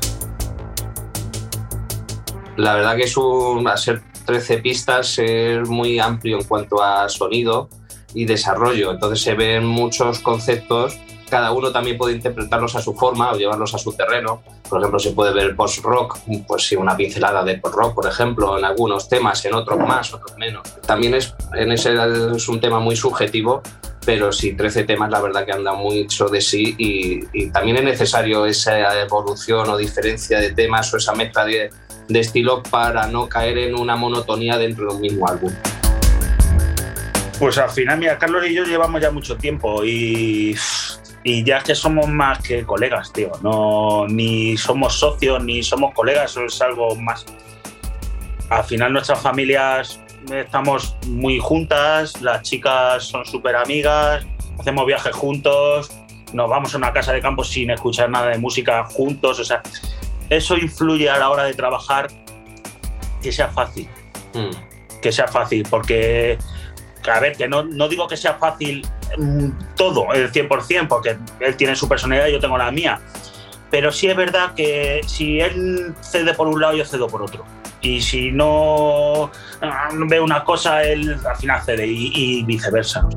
La verdad que es un, a ser 13 pistas es muy amplio en cuanto a sonido y desarrollo. Entonces se ven muchos conceptos cada uno también puede interpretarlos a su forma o llevarlos a su terreno. Por ejemplo, se puede ver post-rock, pues sí, una pincelada de post-rock, por ejemplo, en algunos temas, en otros más, otros menos. También es, en ese es un tema muy subjetivo, pero sí, 13 temas la verdad que anda mucho de sí y, también es necesario esa evolución o diferencia de temas o esa mezcla de, de estilos para no caer en una monotonía dentro de un mismo álbum.
Pues al final, mira, Carlos y yo llevamos ya mucho tiempo y y ya es que somos más que colegas, tío. No, ni somos socios, ni somos colegas, eso es algo más. Al final nuestras familias estamos muy juntas, las chicas son súper amigas, hacemos viajes juntos, nos vamos a una casa de campo sin escuchar nada de música juntos, o sea, eso influye a la hora de trabajar que sea fácil. Mm. Que sea fácil, porque, a ver, que no, no digo que sea fácil todo, el 100%, porque él tiene su personalidad y yo tengo la mía. Pero sí es verdad que si él cede por un lado, yo cedo por otro. Y si no ve una cosa, él al final cede y, y viceversa.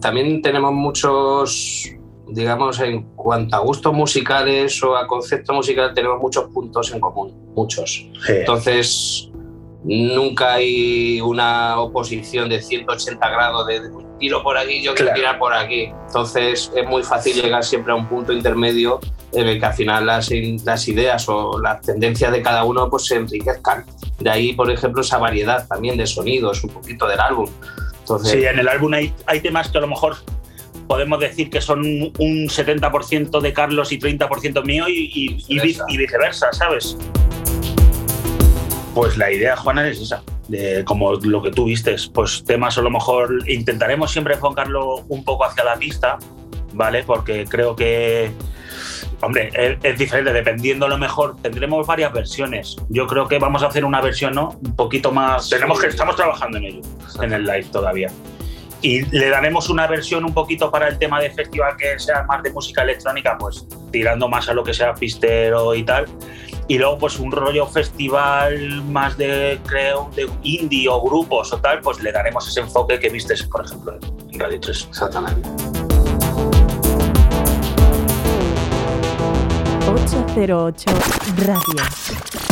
También tenemos muchos, digamos, en cuanto a gustos musicales o a concepto musical, tenemos muchos puntos en común, muchos.
Sí.
Entonces, nunca hay una oposición de 180 grados de tiro por aquí, yo quiero
Claro.
tirar por aquí. Entonces es muy fácil llegar siempre a un punto intermedio en el que al final las, las ideas o las tendencias de cada uno pues se enriquezcan. De ahí, por ejemplo, esa variedad también de sonidos, un poquito del álbum. Entonces,
Sí, en el álbum hay, hay temas que a lo mejor podemos decir que son un 70% de Carlos y 30% mío y, y- y y viceversa, ¿sabes? Pues la idea, Juana, es esa. De, como lo que tú vistes, pues temas a lo mejor intentaremos siempre enfocarlo un poco hacia la pista, ¿vale? Porque creo que, hombre, es, es diferente, dependiendo lo mejor, tendremos varias versiones. Yo creo que vamos a hacer una versión, ¿no? Un poquito más. Tenemos que, estamos trabajando en ello, en el live todavía. Y le daremos una versión un poquito para el tema de festival que sea más de música electrónica, pues tirando más a lo que sea pistero y tal. Y luego, pues un rollo festival más de, creo, de indie o grupos o tal, pues le daremos ese enfoque que vistes, por ejemplo, en Radio 3.
Exactamente.
808 Radio.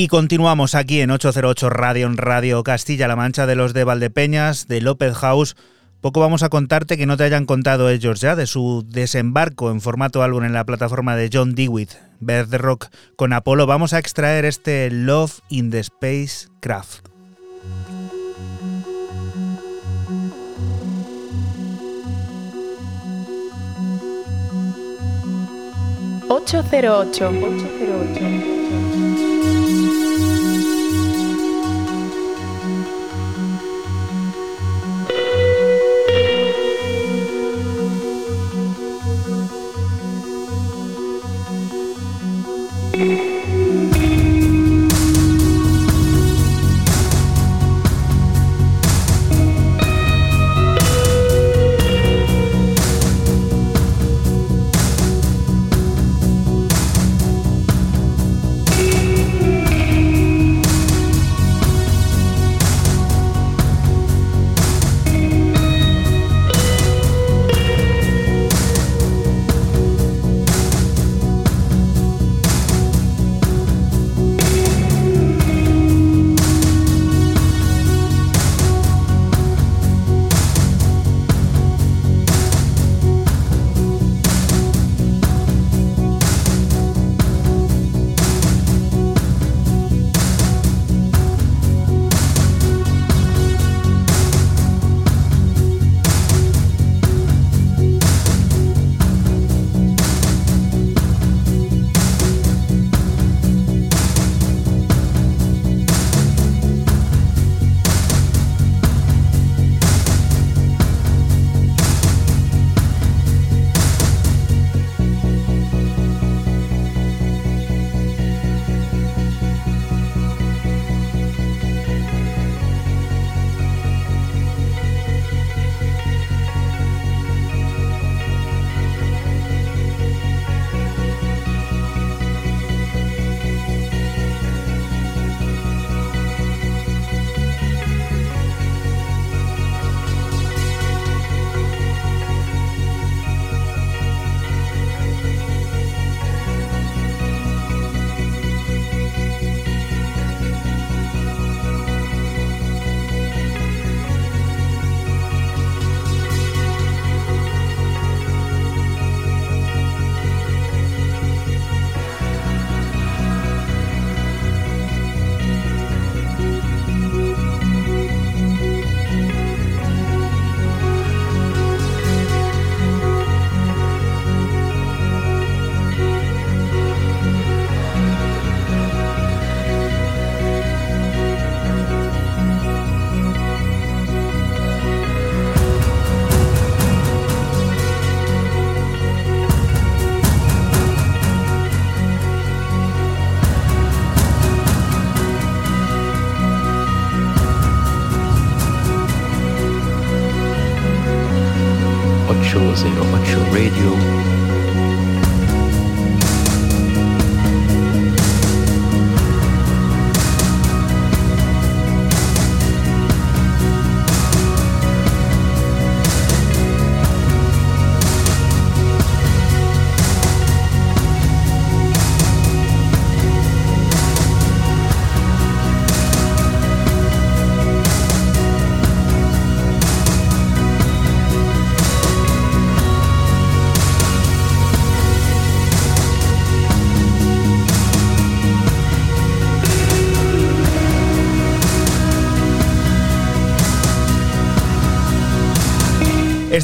Y continuamos aquí en 808 Radio, en Radio Castilla-La Mancha, de los de Valdepeñas, de López House. Poco vamos a contarte que no te hayan contado ellos ya de su desembarco en formato álbum en la plataforma de John Dewitt, Bird Rock con Apolo. Vamos a extraer este Love in the Spacecraft.
808. 808.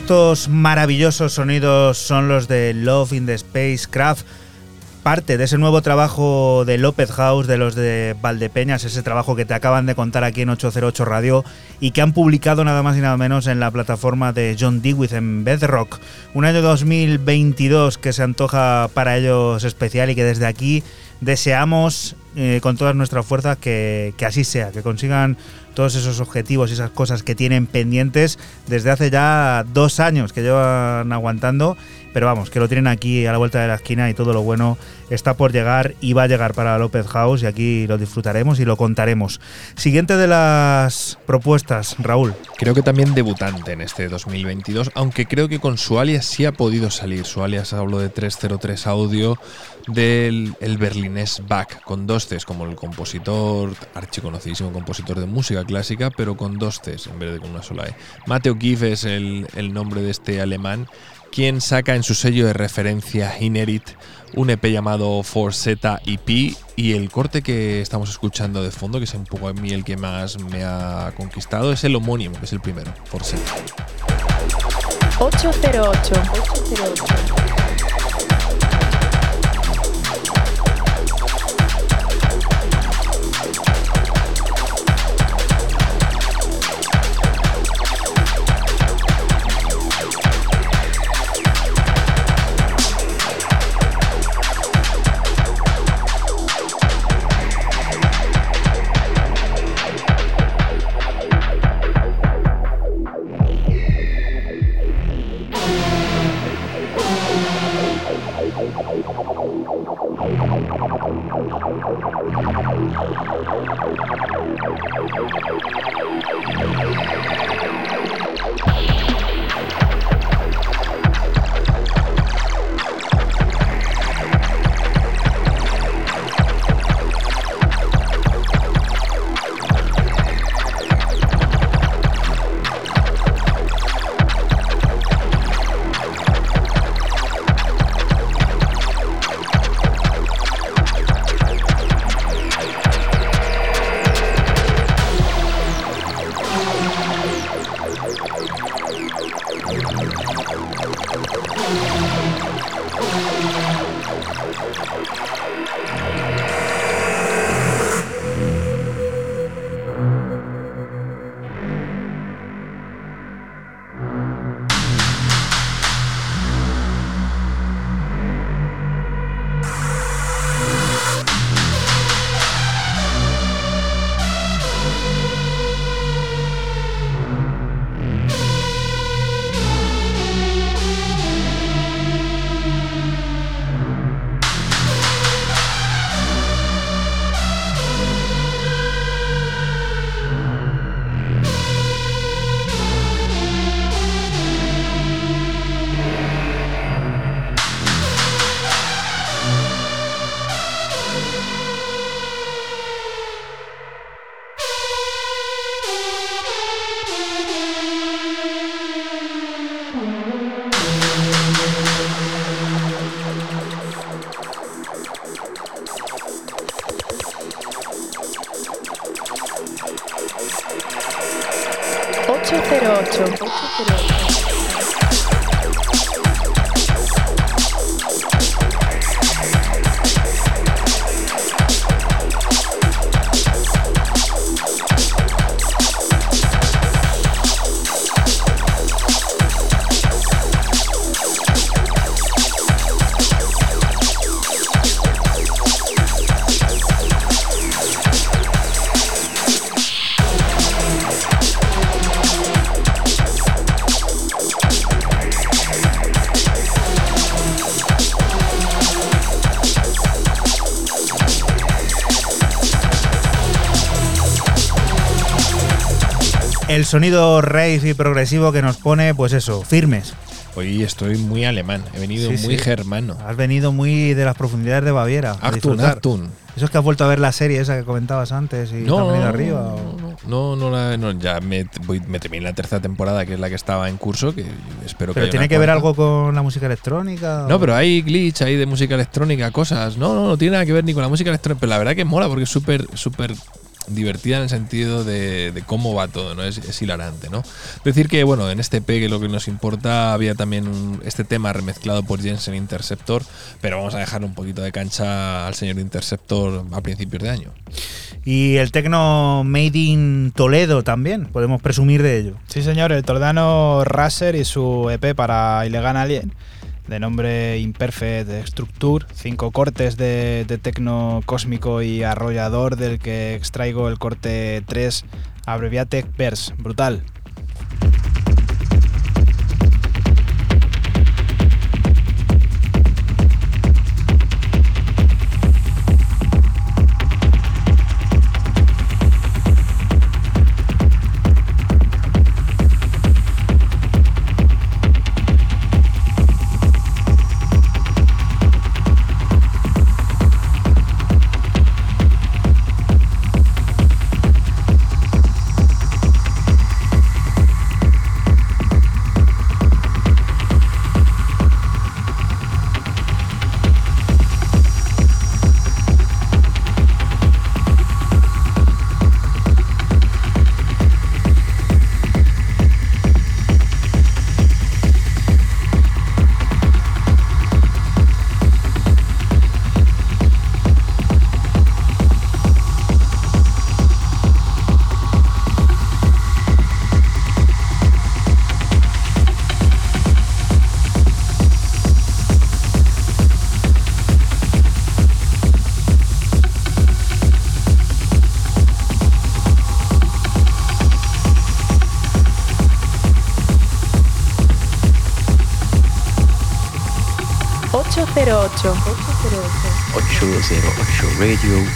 Estos maravillosos sonidos son los de Love in the Spacecraft, parte de ese nuevo trabajo de López House, de los de Valdepeñas, ese trabajo que te acaban de contar aquí en 808 Radio y que han publicado nada más y nada menos en la plataforma de John Dewey en Bedrock. Un año 2022 que se antoja para ellos especial y que desde aquí deseamos eh, con todas nuestras fuerzas que, que así sea, que consigan todos esos objetivos y esas cosas que tienen pendientes desde hace ya dos años que llevan aguantando. Pero vamos, que lo tienen aquí a la vuelta de la esquina y todo lo bueno está por llegar y va a llegar para López House y aquí lo disfrutaremos y lo contaremos. Siguiente de las propuestas, Raúl.
Creo que también debutante en este 2022, aunque creo que con su alias sí ha podido salir. Su alias hablo de 303 Audio del el berlinés Bach, con dos Cs, como el compositor, archiconocidísimo compositor de música clásica, pero con dos Cs en vez de con una sola E. Mateo Giff es el, el nombre de este alemán, quien saca en su sello de referencia Inerit un EP llamado Forseta EP y el corte que estamos escuchando de fondo, que es un poco a mí el que más me ha conquistado, es el homónimo, que es el primero, Forseta.
808. 808.
Sonido rave y progresivo que nos pone, pues eso, firmes.
Hoy estoy muy alemán, he venido
Sí,
muy
sí.
germano.
Has venido muy de las profundidades de Baviera.
Actun. Actun.
Eso es que has vuelto a ver la serie esa que comentabas antes y te has venido arriba. o-
No, no, la- no, ya me, voy, me terminé la tercera temporada, que es la que estaba en curso, que espero que
Pero tiene que ver algo con la música electrónica.
No, pero hay glitch ahí de música electrónica, cosas. No, no, no tiene nada que ver ni con la música electrónica. Pero la verdad que mola porque es súper, súper divertida en el sentido de, de cómo va todo, ¿no? Es, es hilarante, ¿no? Decir que, bueno, en este P que lo que nos importa había también un- este tema remezclado por Jensen Interceptor, pero vamos a dejar un poquito de cancha al señor Interceptor a principios de año.
Y el tecno Made in Toledo también, podemos presumir de ello.
Sí, señor, el tordano Raser y su EP para Ilegal Alien, de nombre Imperfect Structure, cinco cortes de, de tecno cósmico y arrollador, del que extraigo el corte 3, Abreviate Verse, brutal.
808 Radio.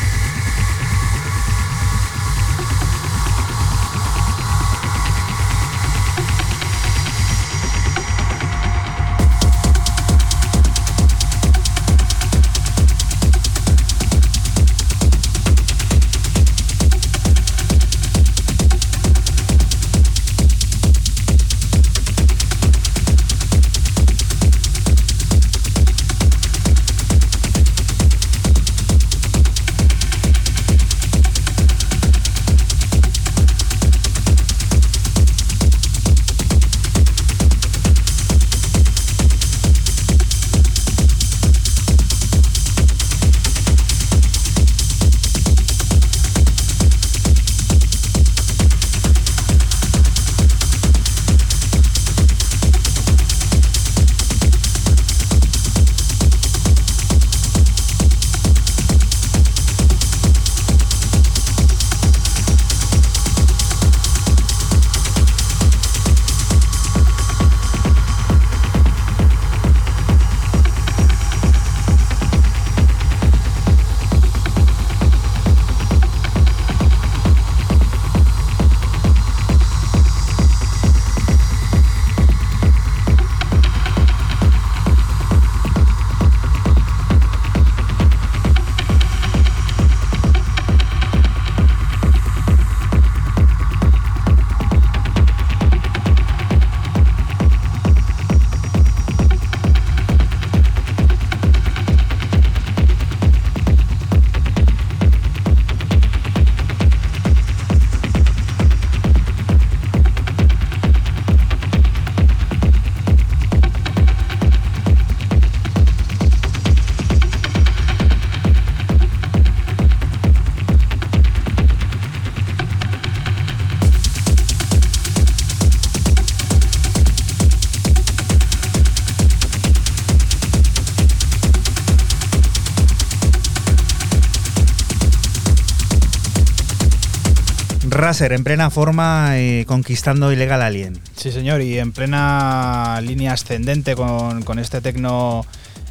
Raser en plena forma y conquistando Ilegal Alien.
Sí, señor, y en plena línea ascendente con, con este tecno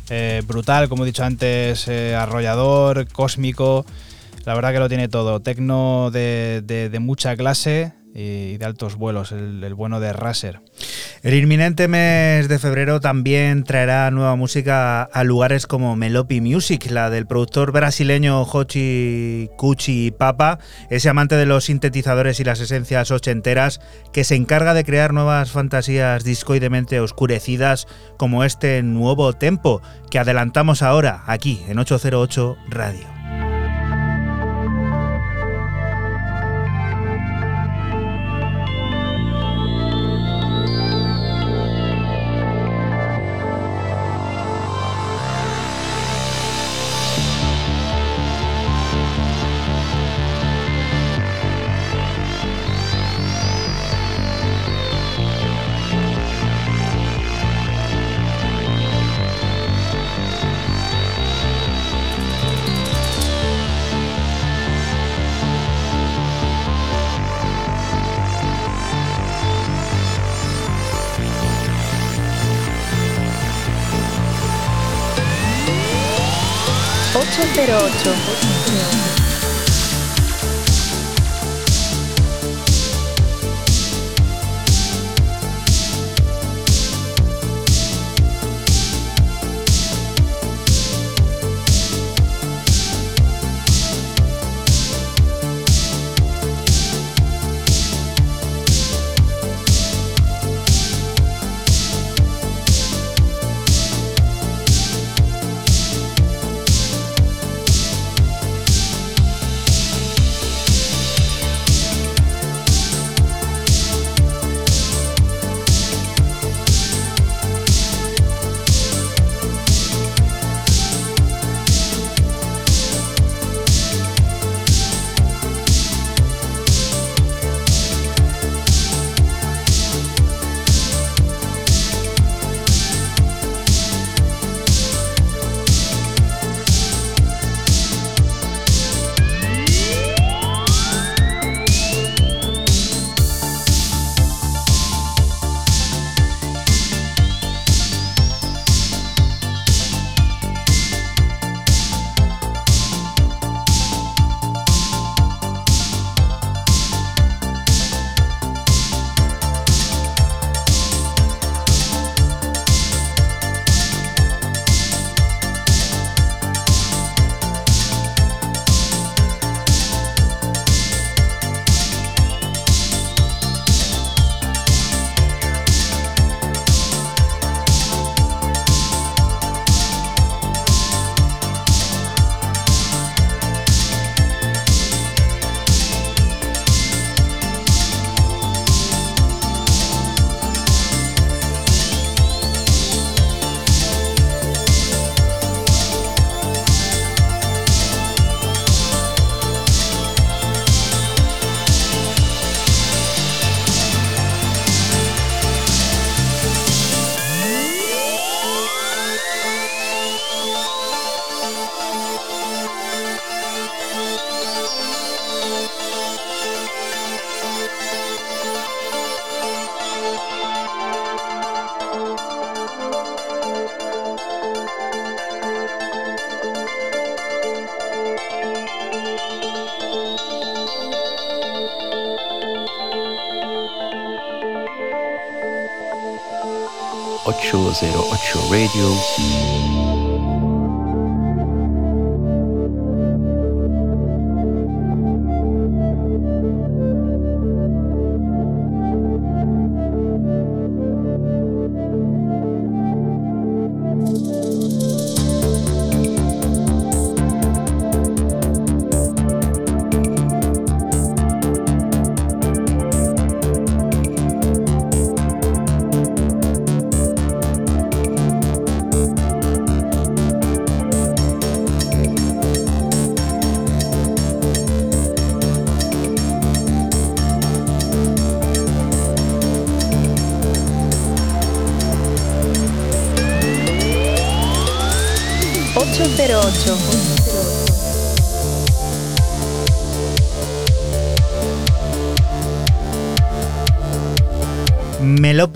eh, brutal, como he dicho antes, eh, arrollador, cósmico. La verdad que lo tiene todo. Tecno de, de- de mucha clase y de altos vuelos, el, el bueno de Raser.
El inminente mes de febrero también traerá nueva música a lugares como Melopi Music, la del productor brasileño Hochi Cuchi Papa, ese amante de los sintetizadores y las esencias ochenteras que se encarga de crear nuevas fantasías discoidemente oscurecidas como este nuevo tempo que adelantamos ahora aquí en 808 Radio.
Radio.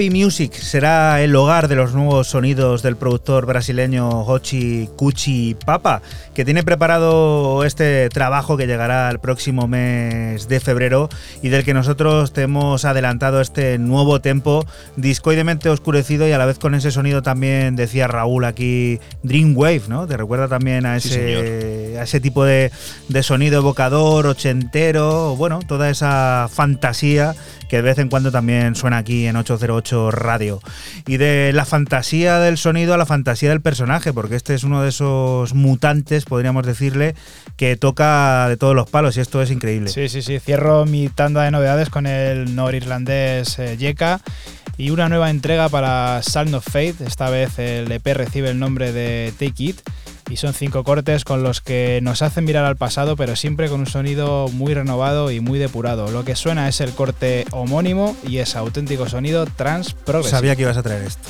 Music será el hogar de los nuevos sonidos del productor brasileño Hochi Cuchi Papa, que tiene preparado este trabajo que llegará el próximo mes de febrero y del que nosotros te hemos adelantado este nuevo tempo discoidemente oscurecido y a la vez con ese sonido también, decía Raúl aquí, Dreamwave, ¿no? Te recuerda también a ese, ese tipo de, de sonido evocador, ochentero, bueno, toda esa fantasía que de vez en cuando también suena aquí en 808 Radio. Y de la fantasía del sonido a la fantasía del personaje, porque este es uno de esos mutantes, podríamos decirle, que toca de todos los palos y esto es increíble.
Sí, sí, sí. Cierro mi tanda de novedades con el norirlandés eh, Yeka y una nueva entrega para Sound of Faith. Esta vez el EP recibe el nombre de Take It y son cinco cortes con los que nos hacen mirar al pasado, pero siempre con un sonido muy renovado y muy depurado. Lo que suena es el corte homónimo y es auténtico sonido trans progressive.
Sabía que ibas a traer esto.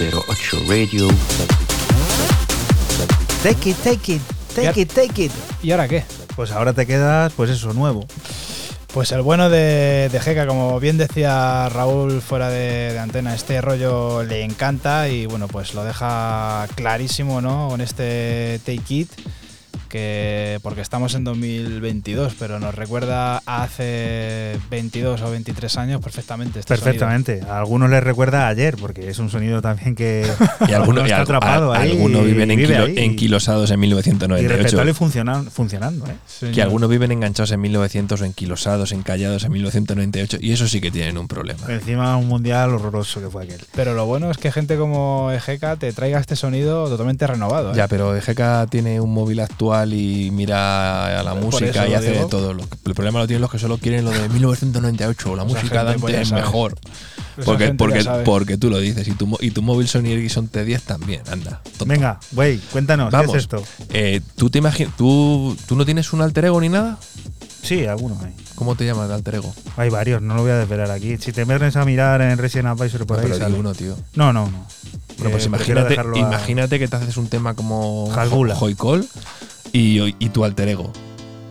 Radio.
Take it, take it, take it, take it.
¿Y ahora qué?
Pues ahora te quedas, pues eso, nuevo.
Pues el bueno de, de Jeca, como bien decía Raúl fuera de, de antena, este rollo le encanta y bueno, pues lo deja clarísimo, ¿no? Con este Take It, que porque estamos en 2022, pero nos recuerda a hace 22 o 23 años perfectamente. Este
Perfectamente. A algunos les recuerda a ayer, porque es un sonido también que
Y algunos,
está
al-
atrapado
a-
ahí.
algunos viven
vive ahí.
enquilosados en
Y
1998.
respetable y funciona- funcionando, ¿eh?
Que algunos viven enganchados en 1900 o enquilosados, encallados en 1998. Y eso sí que tienen un problema.
Encima un mundial horroroso que fue aquel.
Pero lo bueno es que gente como Ejeca te traiga este sonido totalmente renovado. ¿eh?
Ya, pero EGK tiene un móvil actual y mira a la música y hace
digo.
de todo. El problema lo tienen los que solo quieren lo de 1998. La
Esa
música de
pues,
antes es mejor.
Esa
Porque, porque, porque tú lo dices. Y tu, y tu móvil Sony Ericsson T10 también. Anda. tonto.
Venga, güey, cuéntanos,
Vamos.
¿qué es esto?
Eh, ¿tú, te tú, ¿Tú no tienes un alter ego ni nada?
Sí, algunos hay.
¿Cómo te llamas de alter ego?
Hay varios, no lo voy a desvelar aquí. Si te metes a mirar en Resident Advisor por
No,
ahí,
pero
sale.
uno, tío.
No, no, no.
Bueno, pues
Eh, prefiero
imagínate,
a-
imagínate que te haces un tema como
Jalgula.
Joycol y, y tu alter ego.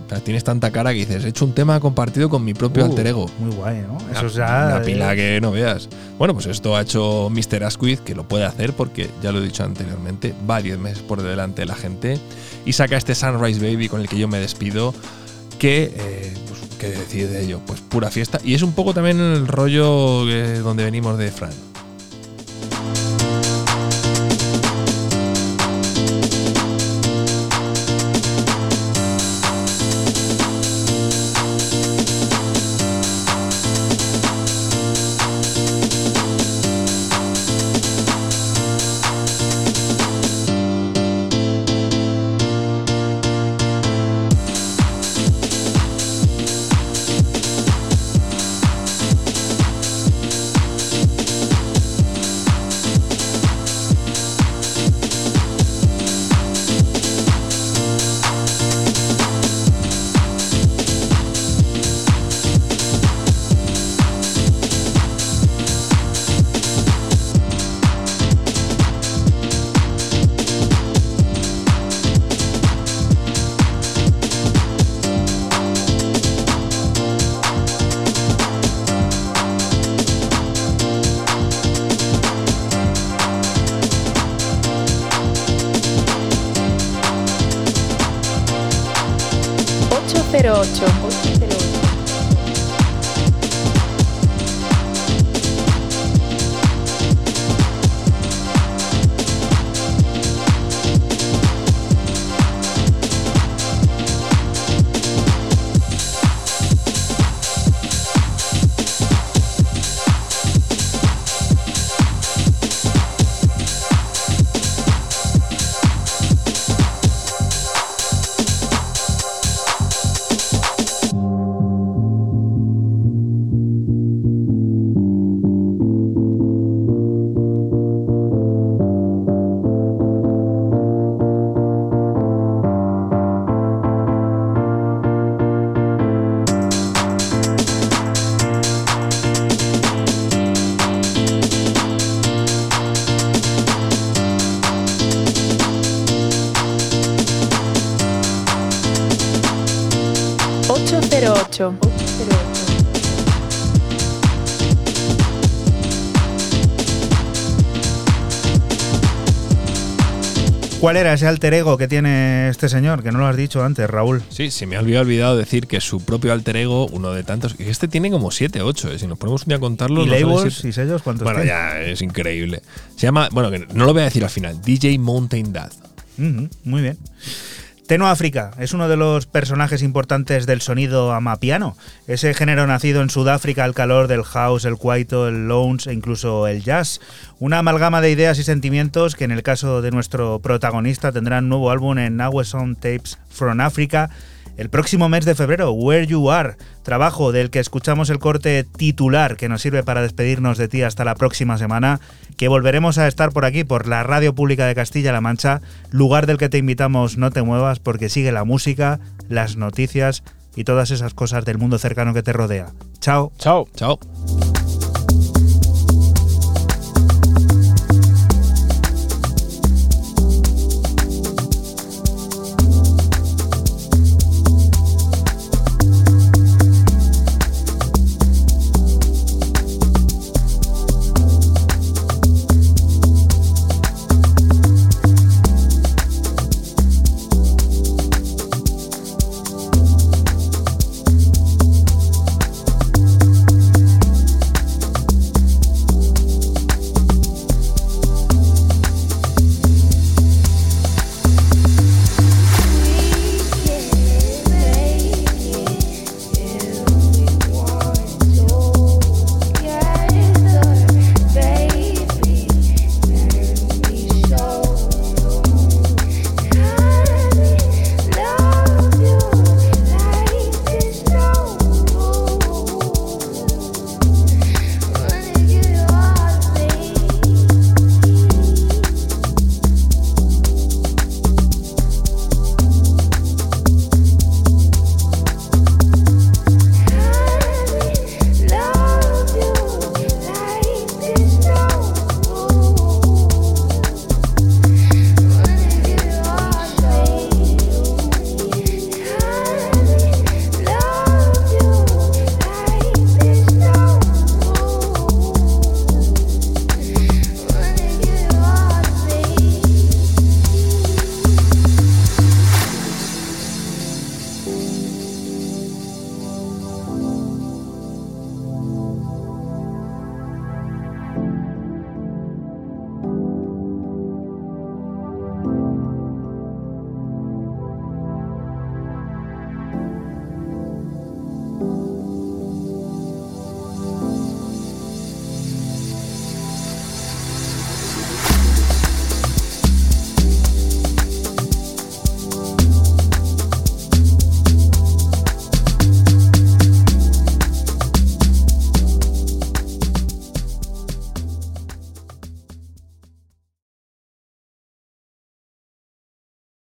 O sea, tienes tanta cara que dices, he hecho un tema compartido con mi propio
Uh,
alter ego.
Muy guay, ¿no?
Una-
Eso ya.
Una pila
eh,
que no veas. Bueno, pues esto ha hecho Mr. Asquith, que lo puede hacer porque, ya lo he dicho anteriormente, va 10 meses por delante de la gente y saca este Sunrise Baby con el que yo me despido. Que, eh, pues, ¿qué decir de ello? Pues pura fiesta. Y es un poco también el rollo eh, donde venimos de Fran.
¿Cuál era ese alter ego que tiene este señor? Que no lo has dicho antes, Raúl.
Sí, se me había olvidado decir que su propio alter ego, uno de tantos, y este tiene como 7, 8, si nos ponemos un día a contarlo.
¿Y
salen
labels y sellos cuántos
Bueno,
tiene?
ya es increíble. Se llama, bueno, que no lo voy a decir al final, DJ Mountain Dad.
Muy bien. Teno África es uno de los personajes importantes del sonido amapiano, ese género nacido en Sudáfrica al calor del house, el kwaito, el lounge e incluso el jazz. Una amalgama de ideas y sentimientos que en el caso de nuestro protagonista tendrán nuevo álbum en Nawe Sound Tapes from Africa el próximo mes de febrero, Where You Are, trabajo del que escuchamos el corte titular que nos sirve para despedirnos de ti hasta la próxima semana, que volveremos a estar por aquí, por la Radio Pública de Castilla-La Mancha, lugar del que te invitamos no te muevas porque sigue la música, las noticias y todas esas cosas del mundo cercano que te rodea. Chao.
Chao.
Chao.